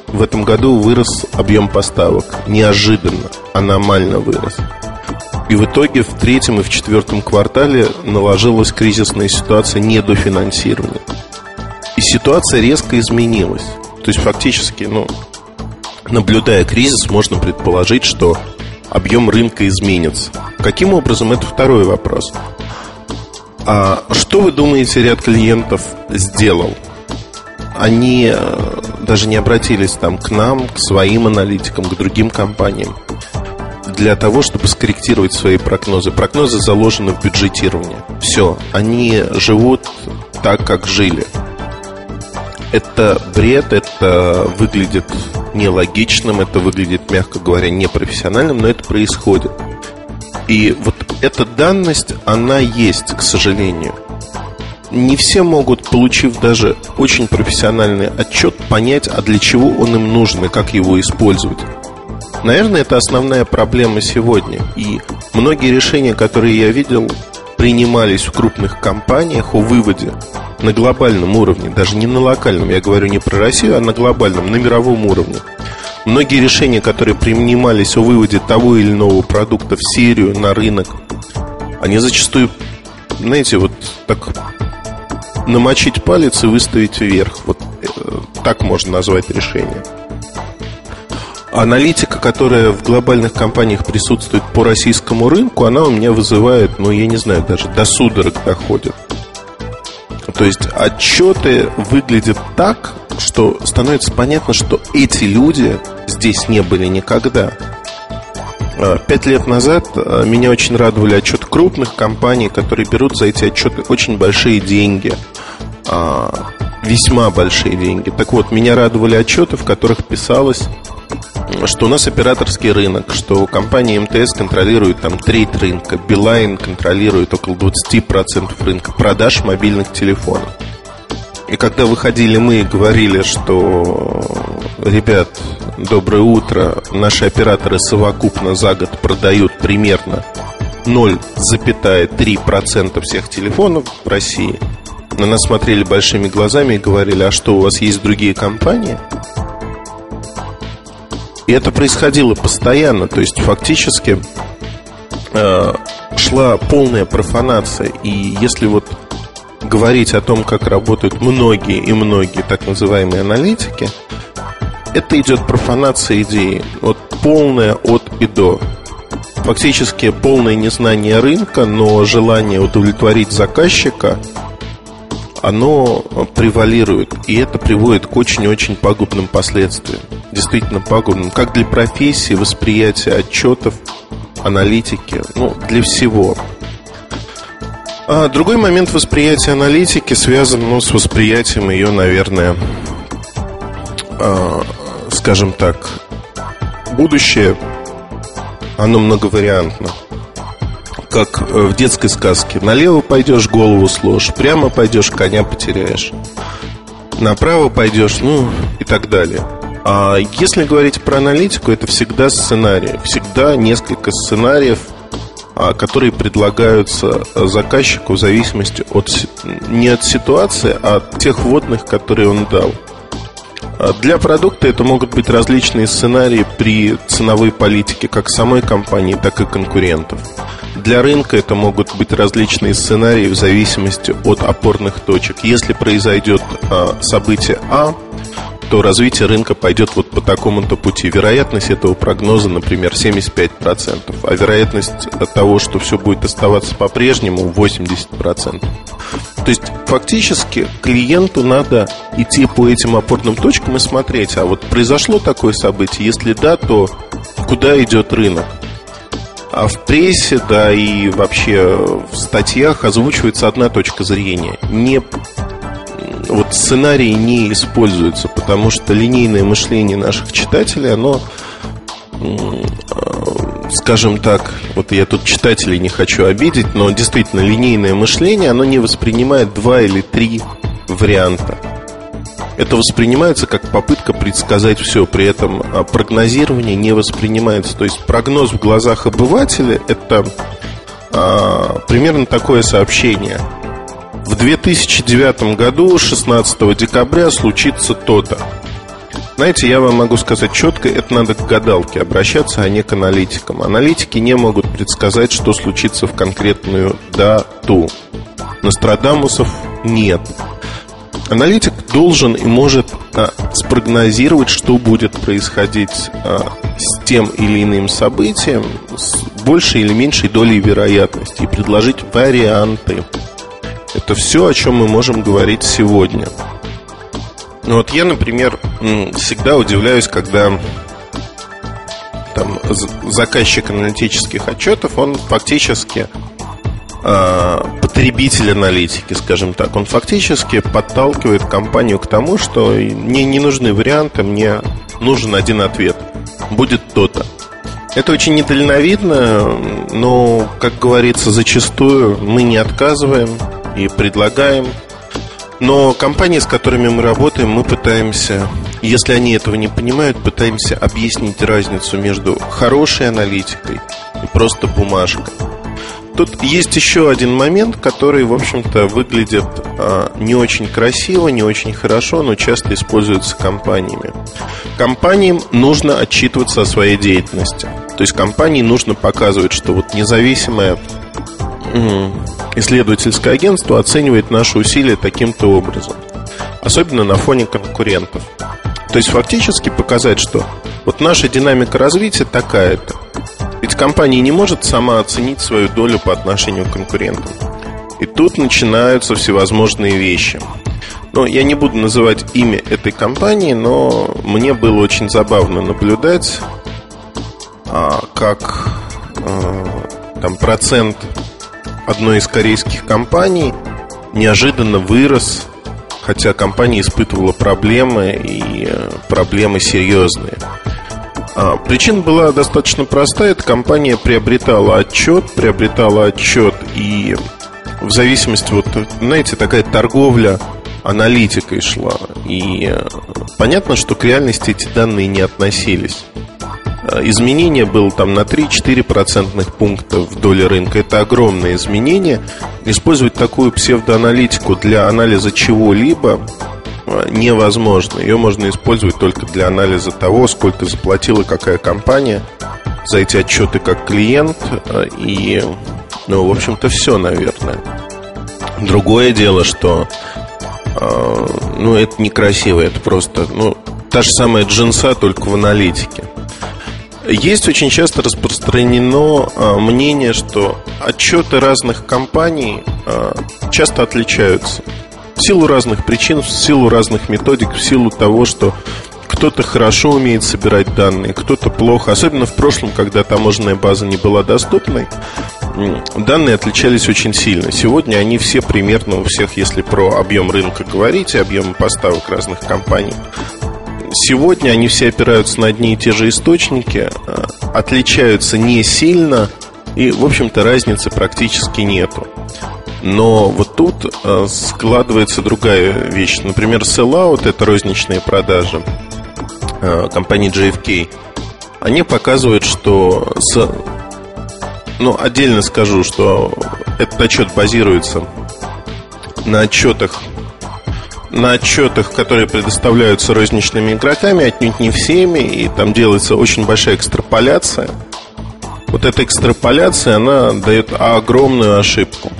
в этом году вырос объем поставок. Неожиданно, аномально вырос. И в итоге в третьем и в четвертом квартале наложилась кризисная ситуация недофинансирования. И ситуация резко изменилась. То есть фактически, ну, наблюдая кризис, можно предположить, что объем рынка изменится. Каким образом, это второй вопрос. А что вы думаете, ряд клиентов сделал? Они э, даже не обратились там к нам, к своим аналитикам, к другим компаниям для того, чтобы скорректировать свои прогнозы. Прогнозы заложены в бюджетировании. Все, они живут так, как жили. Это бред, это выглядит нелогичным, это выглядит, мягко говоря, непрофессиональным, но это происходит. И вот эта данность, она есть, к сожалению. Не все могут, получив даже очень профессиональный отчет, понять, а для чего он им нужен и как его использовать. Наверное, это основная проблема сегодня. И многие решения, которые я видел, принимались в крупных компаниях о выводе на глобальном уровне, даже не на локальном, я говорю не про Россию, а на глобальном, на мировом уровне. Многие решения, которые принимались о выводе того или иного продукта в серию, на рынок, они зачастую, знаете, вот так намочить палец и выставить вверх. Вот э, так можно назвать решение. Аналитика, которая в глобальных компаниях присутствует по российскому рынку, она у меня вызывает, ну, я не знаю, даже до судорог доходит. То есть отчеты выглядят так, что становится понятно, что эти люди здесь не были никогда. А, пять лет назад а, меня очень радовали отчеты крупных компаний, которые берут за эти отчеты очень большие деньги. А, весьма большие деньги. Так вот, меня радовали отчеты, в которых писалось, что у нас операторский рынок, что компания МТС контролирует там треть рынка, Билайн контролирует около 20% рынка продаж мобильных телефонов. И когда выходили мы и говорили, что, ребят, доброе утро, наши операторы совокупно за год продают примерно 0,3% всех телефонов в России, на нас смотрели большими глазами и говорили, а что, у вас есть другие компании? И это происходило постоянно, то есть фактически э, шла полная профанация. И если вот говорить о том, как работают многие и многие так называемые аналитики, это идет профанация идеи. Вот полная от и до. Фактически полное незнание рынка, но желание удовлетворить заказчика, оно превалирует. И это приводит к очень-очень пагубным последствиям. Действительно пагубным. Как для профессии, восприятия отчетов, аналитики, ну, для всего. А другой момент восприятия аналитики связан ну, с восприятием ее, наверное, э, скажем так, будущее, оно многовариантно. Как в детской сказке. Налево пойдешь, голову сложь, прямо пойдешь, коня потеряешь. Направо пойдешь, ну и так далее. А если говорить про аналитику, это всегда сценарий. Всегда несколько сценариев – а, которые предлагаются заказчику в зависимости от не от ситуации, а от тех вводных, которые он дал. А для продукта это могут быть различные сценарии при ценовой политике как самой компании, так и конкурентов. Для рынка это могут быть различные сценарии в зависимости от опорных точек. Если произойдет а, событие А, то развитие рынка пойдет вот по такому-то пути. Вероятность этого прогноза, например, 75%, а вероятность того, что все будет оставаться по-прежнему, 80%. То есть фактически клиенту надо идти по этим опорным точкам и смотреть, а вот произошло такое событие, если да, то куда идет рынок? А в прессе, да и вообще в статьях озвучивается одна точка зрения. Не вот сценарии не используются, потому что линейное мышление наших читателей, оно, скажем так, вот я тут читателей не хочу обидеть, но действительно линейное мышление, оно не воспринимает два или три варианта. Это воспринимается как попытка предсказать все, при этом а, прогнозирование не воспринимается. То есть прогноз в глазах обывателя это а, примерно такое сообщение – в 2009 году, 16 декабря, случится то-то. Знаете, я вам могу сказать четко, это надо к гадалке обращаться, а не к аналитикам. Аналитики не могут предсказать, что случится в конкретную дату. Нострадамусов нет. Аналитик должен и может а, спрогнозировать, что будет происходить а, с тем или иным событием с большей или меньшей долей вероятности и предложить варианты. Это все, о чем мы можем говорить сегодня. Ну вот я, например, всегда удивляюсь, когда там заказчик аналитических отчетов, он фактически э, потребитель аналитики, скажем так. Он фактически подталкивает компанию к тому, что мне не нужны варианты, мне нужен один ответ. Будет то-то. Это очень недальновидно, но, как говорится, зачастую мы не отказываем, и предлагаем. Но компании, с которыми мы работаем, мы пытаемся, если они этого не понимают, пытаемся объяснить разницу между хорошей аналитикой и просто бумажкой. Тут есть еще один момент, который, в общем-то, выглядит а, не очень красиво, не очень хорошо, но часто используется компаниями. Компаниям нужно отчитываться о своей деятельности. То есть компании нужно показывать, что вот независимая исследовательское агентство оценивает наши усилия таким-то образом. Особенно на фоне конкурентов. То есть фактически показать, что Вот наша динамика развития такая-то. Ведь компания не может сама оценить свою долю по отношению к конкурентам. И тут начинаются всевозможные вещи. Но я не буду называть имя этой компании, но мне было очень забавно наблюдать, а, как а, там процент одной из корейских компаний неожиданно вырос, хотя компания испытывала проблемы и э, проблемы серьезные. А, причина была достаточно простая. Эта компания приобретала отчет, приобретала отчет и в зависимости, вот, знаете, такая торговля аналитикой шла. И э, понятно, что к реальности эти данные не относились. Э, изменение было там на 3-4 процентных пункта в доле рынка. Это огромное изменение. Использовать такую псевдоаналитику для анализа чего-либо э, невозможно. Ее можно использовать только для анализа того, сколько заплатила какая компания за эти отчеты как клиент. И, ну, в общем-то, все, наверное. Другое дело, что э, ну, это некрасиво, это просто, ну, та же самая джинса, только в аналитике. Есть очень часто распространено э, мнение, что отчеты разных компаний э, часто отличаются. В силу разных причин, в силу разных методик, в силу того, что кто-то хорошо умеет собирать данные, кто-то плохо. Особенно в прошлом, когда таможенная база не была доступной, данные отличались очень сильно. Сегодня они все примерно у всех, если про объем рынка говорить, и объем поставок разных компаний. Сегодня они все опираются на одни и те же источники, а, отличаются не сильно, и, в общем-то, разницы практически нету. Но вот тут а, складывается другая вещь. Например, sellout – это розничные продажи а, компании JFK. Они показывают, что с ну, отдельно скажу, что этот отчет базируется на отчетах на отчетах, которые предоставляются розничными игроками, отнюдь не всеми, и там делается очень большая экстраполяция. Вот эта экстраполяция, она дает огромную ошибку.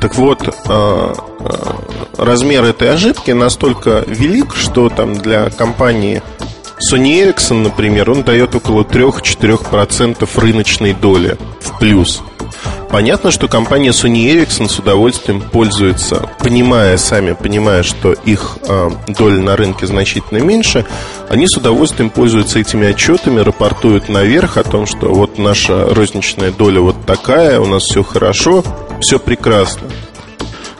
Так вот, а, а, размер этой ошибки настолько велик, что там для компании Sony Ericsson, например, он дает около 3-4% рыночной доли в плюс. Понятно, что компания Sony Ericsson с удовольствием пользуется, понимая сами, понимая, что их э, доля на рынке значительно меньше, они с удовольствием пользуются этими отчетами, рапортуют наверх о том, что вот наша розничная доля вот такая, у нас все хорошо, все прекрасно.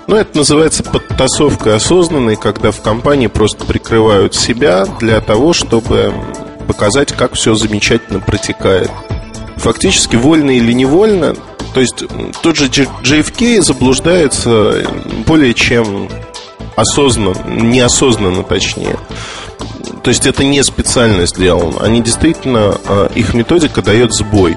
Но это называется подтасовкой осознанной, когда в компании просто прикрывают себя для того, чтобы показать, как все замечательно протекает. Фактически, вольно или невольно, то есть тот же JFK заблуждается более чем осознанно, неосознанно точнее. То есть это не специально сделано. Они действительно, а, их методика дает сбой.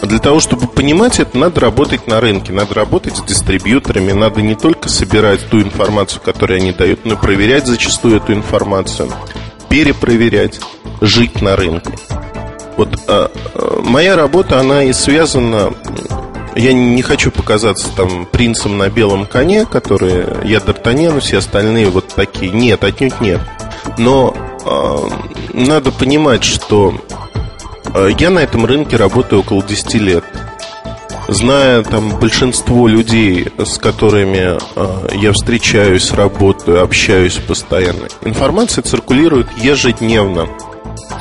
Для того, чтобы понимать это, надо работать на рынке, надо работать с дистрибьюторами, надо не только собирать ту информацию, которую они дают, но и проверять зачастую эту информацию, перепроверять, жить на рынке. Вот а, а, моя работа, она и связана я не хочу показаться там принцем на белом коне, который я Д'Артаньян, все остальные вот такие. Нет, отнюдь нет. Но э, надо понимать, что Э, я на этом рынке работаю около 10 лет. Зная там большинство людей, с которыми э, я встречаюсь, работаю, общаюсь постоянно, информация циркулирует ежедневно.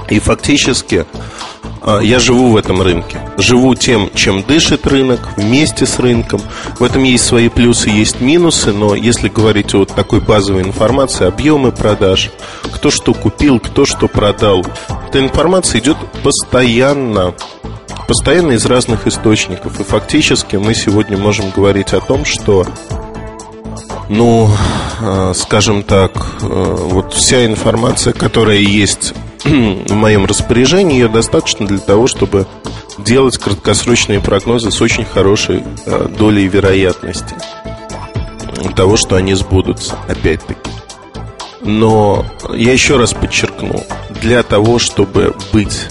И фактически я живу в этом рынке. Живу тем, чем дышит рынок, вместе с рынком. В этом есть свои плюсы, есть минусы, но если говорить о вот такой базовой информации, объемы продаж, кто что купил, кто что продал, эта информация идет постоянно, постоянно из разных источников. И фактически мы сегодня можем говорить о том, что ну, э, скажем так, э, вот вся информация, которая есть в моем распоряжении, ее достаточно для того, чтобы делать краткосрочные прогнозы с очень хорошей э, долей вероятности того, что они сбудутся, опять-таки. Но я еще раз подчеркну, для того, чтобы быть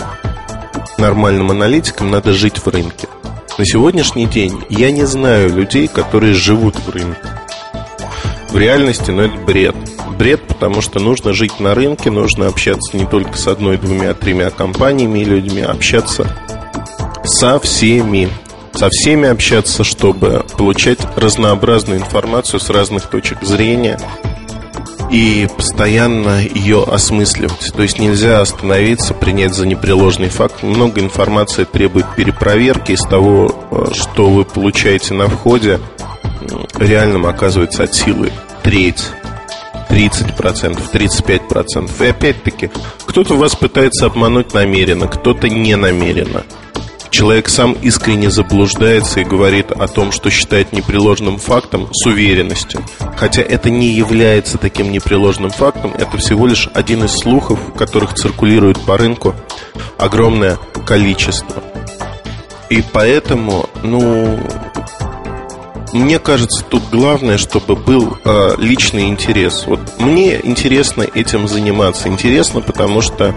нормальным аналитиком, надо жить в рынке. На сегодняшний день я не знаю людей, которые живут в рынке. В реальности, ну это бред. Бред, потому что нужно жить на рынке, нужно общаться не только с одной, двумя, тремя компаниями и людьми, а общаться со всеми. Со всеми общаться, чтобы получать разнообразную информацию с разных точек зрения и постоянно ее осмысливать. То есть нельзя остановиться, принять за непреложный факт. Много информации требует перепроверки из того, э, что вы получаете на входе, реальным оказывается от силы треть 30%, 35%. И опять-таки, кто-то вас пытается обмануть намеренно, кто-то не намеренно. Человек сам искренне заблуждается и говорит о том, что считает непреложным фактом с уверенностью. Хотя это не является таким непреложным фактом, это всего лишь один из слухов, которых циркулирует по рынку огромное количество. И поэтому, ну, мне кажется, тут главное, чтобы был э, личный интерес. Вот мне интересно этим заниматься. Интересно, потому что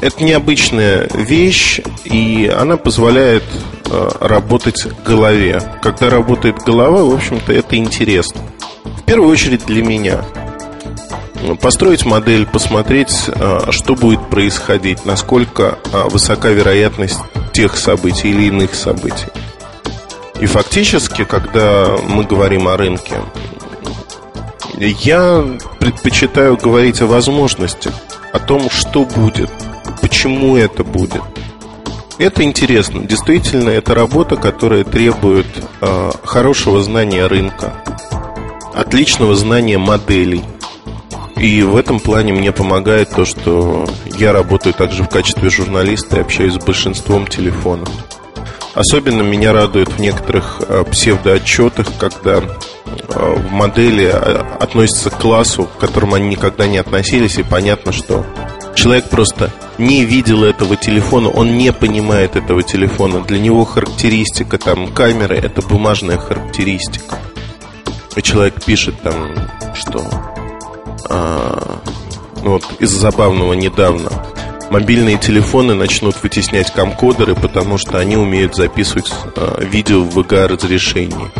это необычная вещь, и она позволяет э, работать голове. Когда работает голова, в общем-то, это интересно. В первую очередь для меня. Построить модель, посмотреть, э, что будет происходить, насколько э, высока вероятность тех событий или иных событий. И фактически, когда мы говорим о рынке, я предпочитаю говорить о возможностях, о том, что будет, почему это будет. Это интересно. Действительно, это работа, которая требует э, хорошего знания рынка, отличного знания моделей. И в этом плане мне помогает то, что я работаю также в качестве журналиста и общаюсь с большинством телефонов. Особенно меня радует в некоторых э, псевдоотчетах, когда э, в модели э, относятся к классу, к которому они никогда не относились, и понятно, что человек просто не видел этого телефона, он не понимает этого телефона. Для него характеристика там камеры – это бумажная характеристика. И человек пишет там, что а, ну вот из забавного недавно – мобильные телефоны начнут вытеснять камкодеры, потому что они умеют записывать э, видео в VGA разрешении.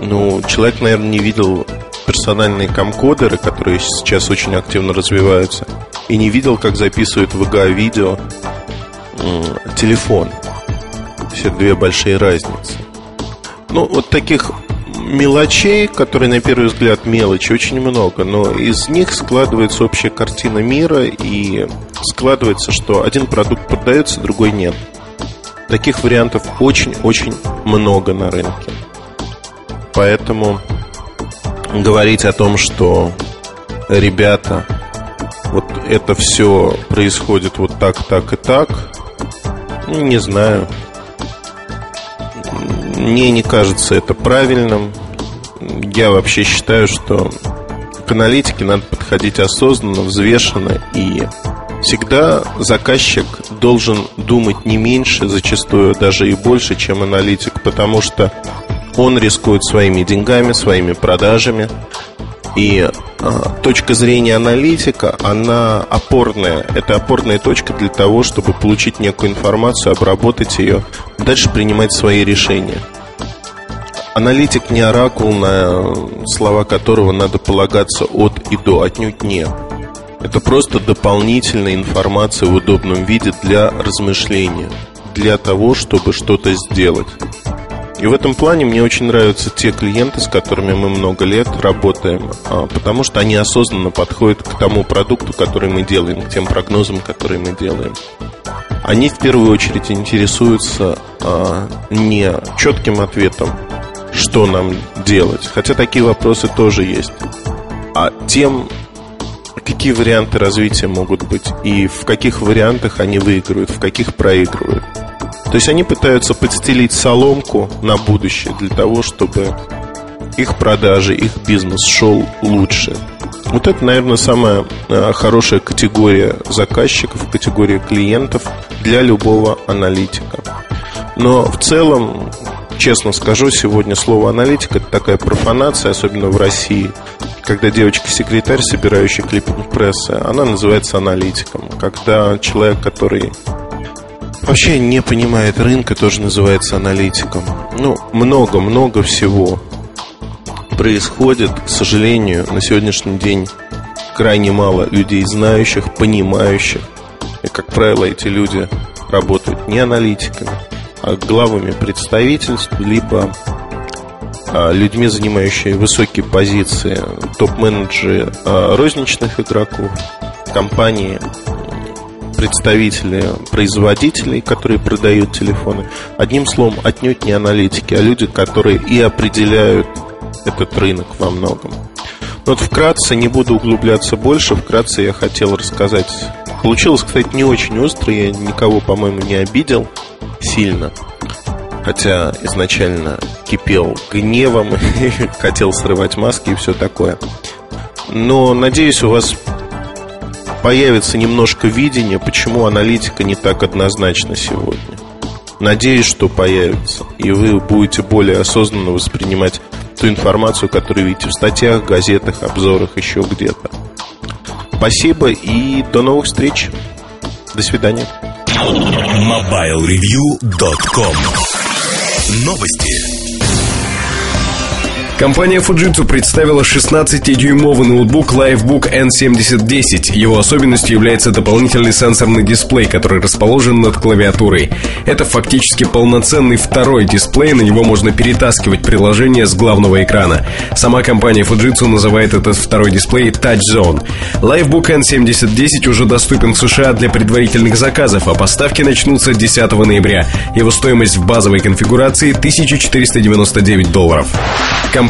Ну, человек, наверное, не видел персональные камкодеры, которые сейчас очень активно развиваются, и не видел, как записывает VGA видео э, телефон. Все две большие разницы. Ну, вот таких мелочей, которые на первый взгляд мелочи, очень много, но из них складывается общая картина мира и складывается, что один продукт продается, другой нет. Таких вариантов очень-очень много на рынке. Поэтому говорить о том, что ребята, вот это все происходит вот так, так и так, не знаю. Мне не кажется это правильным. Я вообще считаю, что к аналитике надо подходить осознанно, взвешенно и всегда заказчик должен думать не меньше, зачастую даже и больше, чем аналитик, потому что он рискует своими деньгами, своими продажами. И э, точка зрения аналитика, она опорная. Это опорная точка для того, чтобы получить некую информацию, обработать ее, дальше принимать свои решения. Аналитик не оракул, на слова которого надо полагаться от и до, отнюдь нет. Это просто дополнительная информация в удобном виде для размышления, для того, чтобы что-то сделать. И в этом плане мне очень нравятся те клиенты, с которыми мы много лет работаем, а, потому что они осознанно подходят к тому продукту, который мы делаем, к тем прогнозам, которые мы делаем. Они в первую очередь интересуются а, не четким ответом, что нам делать, хотя такие вопросы тоже есть, а тем, какие варианты развития могут быть и в каких вариантах они выигрывают, в каких проигрывают. То есть они пытаются подстелить соломку на будущее для того, чтобы их продажи, их бизнес шел лучше. Вот это, наверное, самая э, хорошая категория заказчиков, категория клиентов для любого аналитика. Но в целом, честно скажу, сегодня слово аналитик это такая профанация, особенно в России. Когда девочка-секретарь, собирающая клиппинг прессы, она называется аналитиком. Когда человек, который вообще не понимает рынка, тоже называется аналитиком. Ну, много-много всего. происходит, к сожалению, на сегодняшний день крайне мало людей знающих, понимающих. И, как правило, эти люди работают не аналитиками, а главами представительств, либо а, людьми, занимающими высокие позиции, топ-менеджеры а, розничных игроков, компании, представители производителей, которые продают телефоны. Одним словом, отнюдь не аналитики, а люди, которые и определяют этот рынок во многом. Но вот вкратце, не буду углубляться больше, вкратце я хотел рассказать. Получилось, кстати, не очень остро, я никого, по-моему, не обидел сильно. Хотя изначально кипел гневом, хотел срывать маски и все такое. Но надеюсь, у вас появится немножко видения, почему аналитика не так однозначна сегодня. Надеюсь, что появится, и вы будете более осознанно воспринимать ту информацию, которую видите в статьях, газетах, обзорах, еще где-то. Спасибо и до новых встреч. До свидания. MobileReview.com Новости. Компания Fujitsu представила 16-дюймовый ноутбук Livebook N7010. Его особенностью является дополнительный сенсорный дисплей, который расположен над клавиатурой. Это фактически полноценный второй дисплей, на него можно перетаскивать приложение с главного экрана. Сама компания Fujitsu называет этот второй дисплей Touch Zone. Livebook N7010 уже доступен в США для предварительных заказов, а поставки начнутся 10 ноября. Его стоимость в базовой конфигурации 1499 долларов.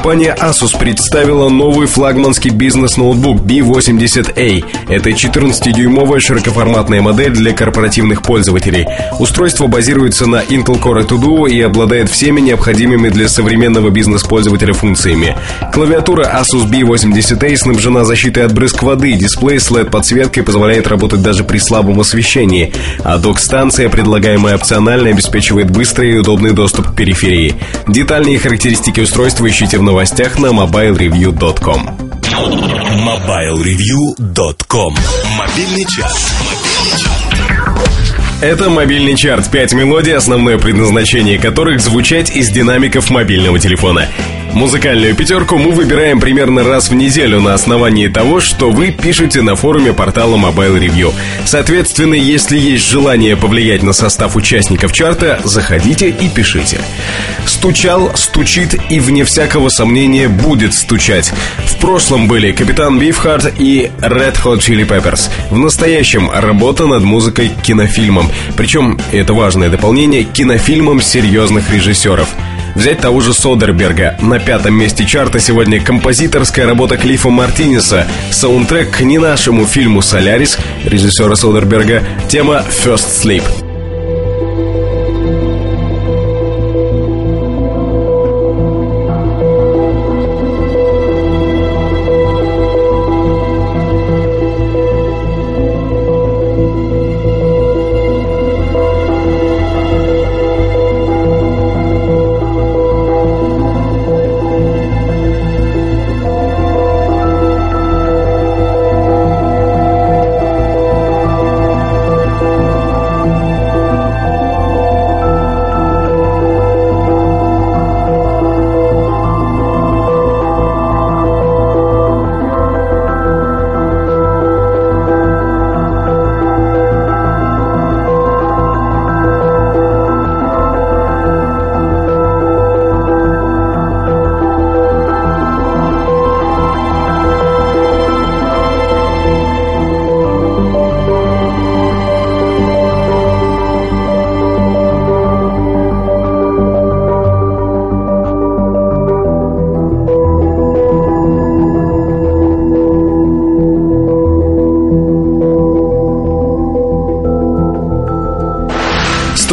Asus представила новый флагманский бизнес-ноутбук B80A. Это 14-дюймовая широкоформатная модель для корпоративных пользователей. Устройство базируется на Intel Core 2 Duo и обладает всеми необходимыми для современного бизнес-пользователя функциями. Клавиатура Asus B80A снабжена защитой от брызг воды, дисплей с LED-подсветкой позволяет работать даже при слабом освещении, а док-станция, предлагаемая опционально, обеспечивает быстрый и удобный доступ к периферии. Детальные характеристики устройства ищите в новостях на mobilereview.com. MobileReview.com Мобильный час. Это мобильный чарт. Пять мелодий, основное предназначение которых звучать из динамиков мобильного телефона. Музыкальную пятерку мы выбираем примерно раз в неделю на основании того, что вы пишете на форуме портала Mobile Review. Соответственно, если есть желание повлиять на состав участников чарта, заходите и пишите. Стучал, стучит и, вне всякого сомнения, будет стучать. Прошлом были Капитан Бифхард и Red Hot Chili Peppers. В настоящем работа над музыкой к кинофильмам. Причем, это важное дополнение, кинофильмам серьезных режиссеров – Взять того же Содерберга. На пятом месте чарта сегодня композиторская работа Клиффа Мартинеса. Саундтрек к не нашему фильму «Солярис» режиссера Содерберга. Тема «First Sleep».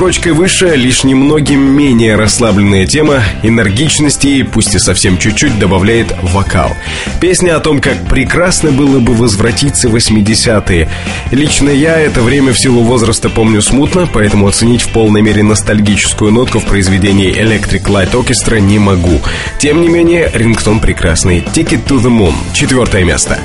Строчкой выше лишь немногим менее расслабленная тема энергичности и, пусть и совсем чуть-чуть, добавляет вокал. Песня о том, как прекрасно было бы возвратиться в 80-е. Лично я это время в силу возраста помню смутно, поэтому оценить в полной мере ностальгическую нотку в произведении Electric Light Orchestra не могу. Тем не менее, рингтон прекрасный. Ticket to the Moon. Четвертое место.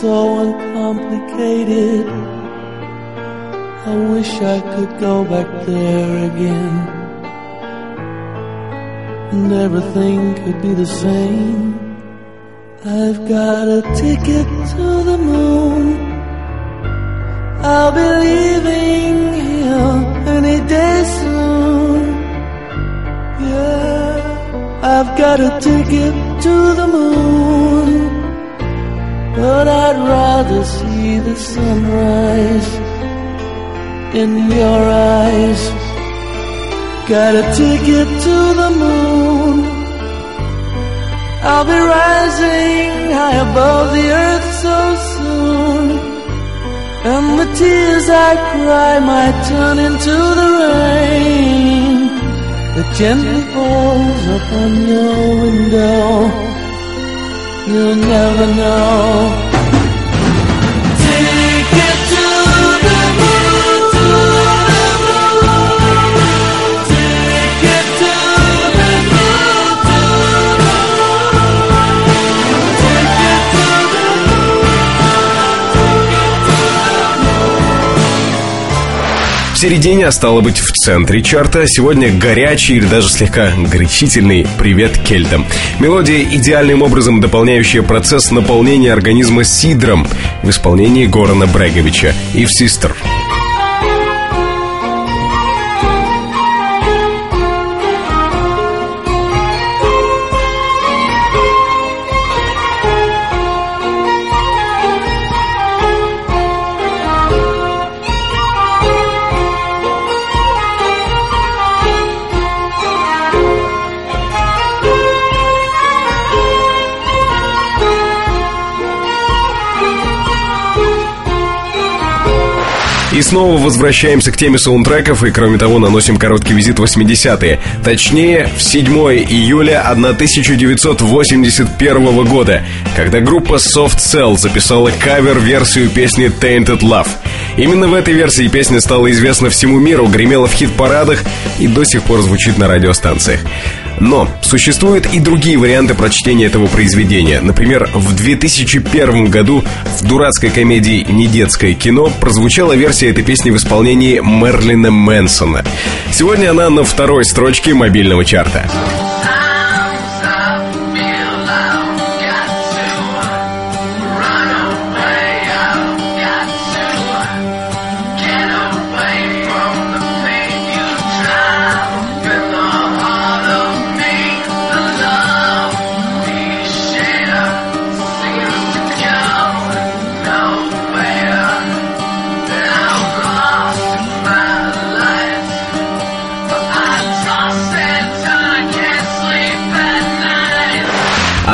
So uncomplicated. I wish I could go back there again. And everything could be the same. I've got a ticket to the moon. I'll be leaving here any day soon. Yeah, I've got a ticket to the moon. Rather see the sunrise in your eyes. Got a ticket to the moon. I'll be rising high above the earth so soon. And the tears I cry might turn into the rain that gently falls upon your window. You'll never know. В середине, а стало быть в центре чарта, сегодня горячий или даже слегка горячительный «Привет кельтам». Мелодия, идеальным образом дополняющая процесс наполнения организма сидром в исполнении Горана Бреговича и в «Систер». И снова возвращаемся к теме саундтреков и, кроме того, наносим короткий визит в 80-е. Точнее, в 7 июля 1981 года, когда группа Soft Cell записала кавер-версию песни Tainted Love. Именно в этой версии песня стала известна всему миру, гремела в хит-парадах и до сих пор звучит на радиостанциях. Но существуют и другие варианты прочтения этого произведения. Например, в 2001 году в дурацкой комедии «Недетское кино» прозвучала версия этой песни в исполнении Мерлина Мэнсона. Сегодня она на второй строчке мобильного чарта.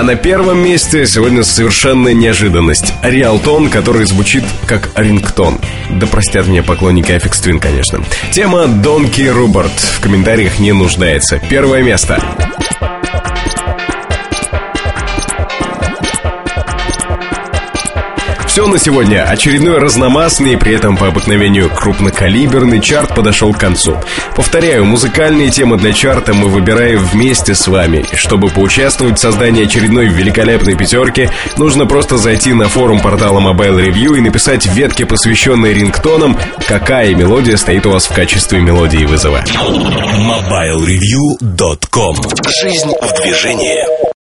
На первом месте сегодня совершенно неожиданность. Риалтон, который звучит как рингтон. Да простят меня поклонники Аффикс Твин, конечно. Тема Донки Руберт в комментариях не нуждается. Первое место. Все на сегодня. Очередной разномастный при этом по обыкновению крупнокалиберный чарт подошел к концу. Повторяю, музыкальные темы для чарта мы выбираем вместе с вами. Чтобы поучаствовать в создании очередной великолепной пятерки, нужно просто зайти на форум портала Mobile Review и написать в ветке, посвященной рингтонам, какая мелодия стоит у вас в качестве мелодии вызова. MobileReview.com Жизнь в движении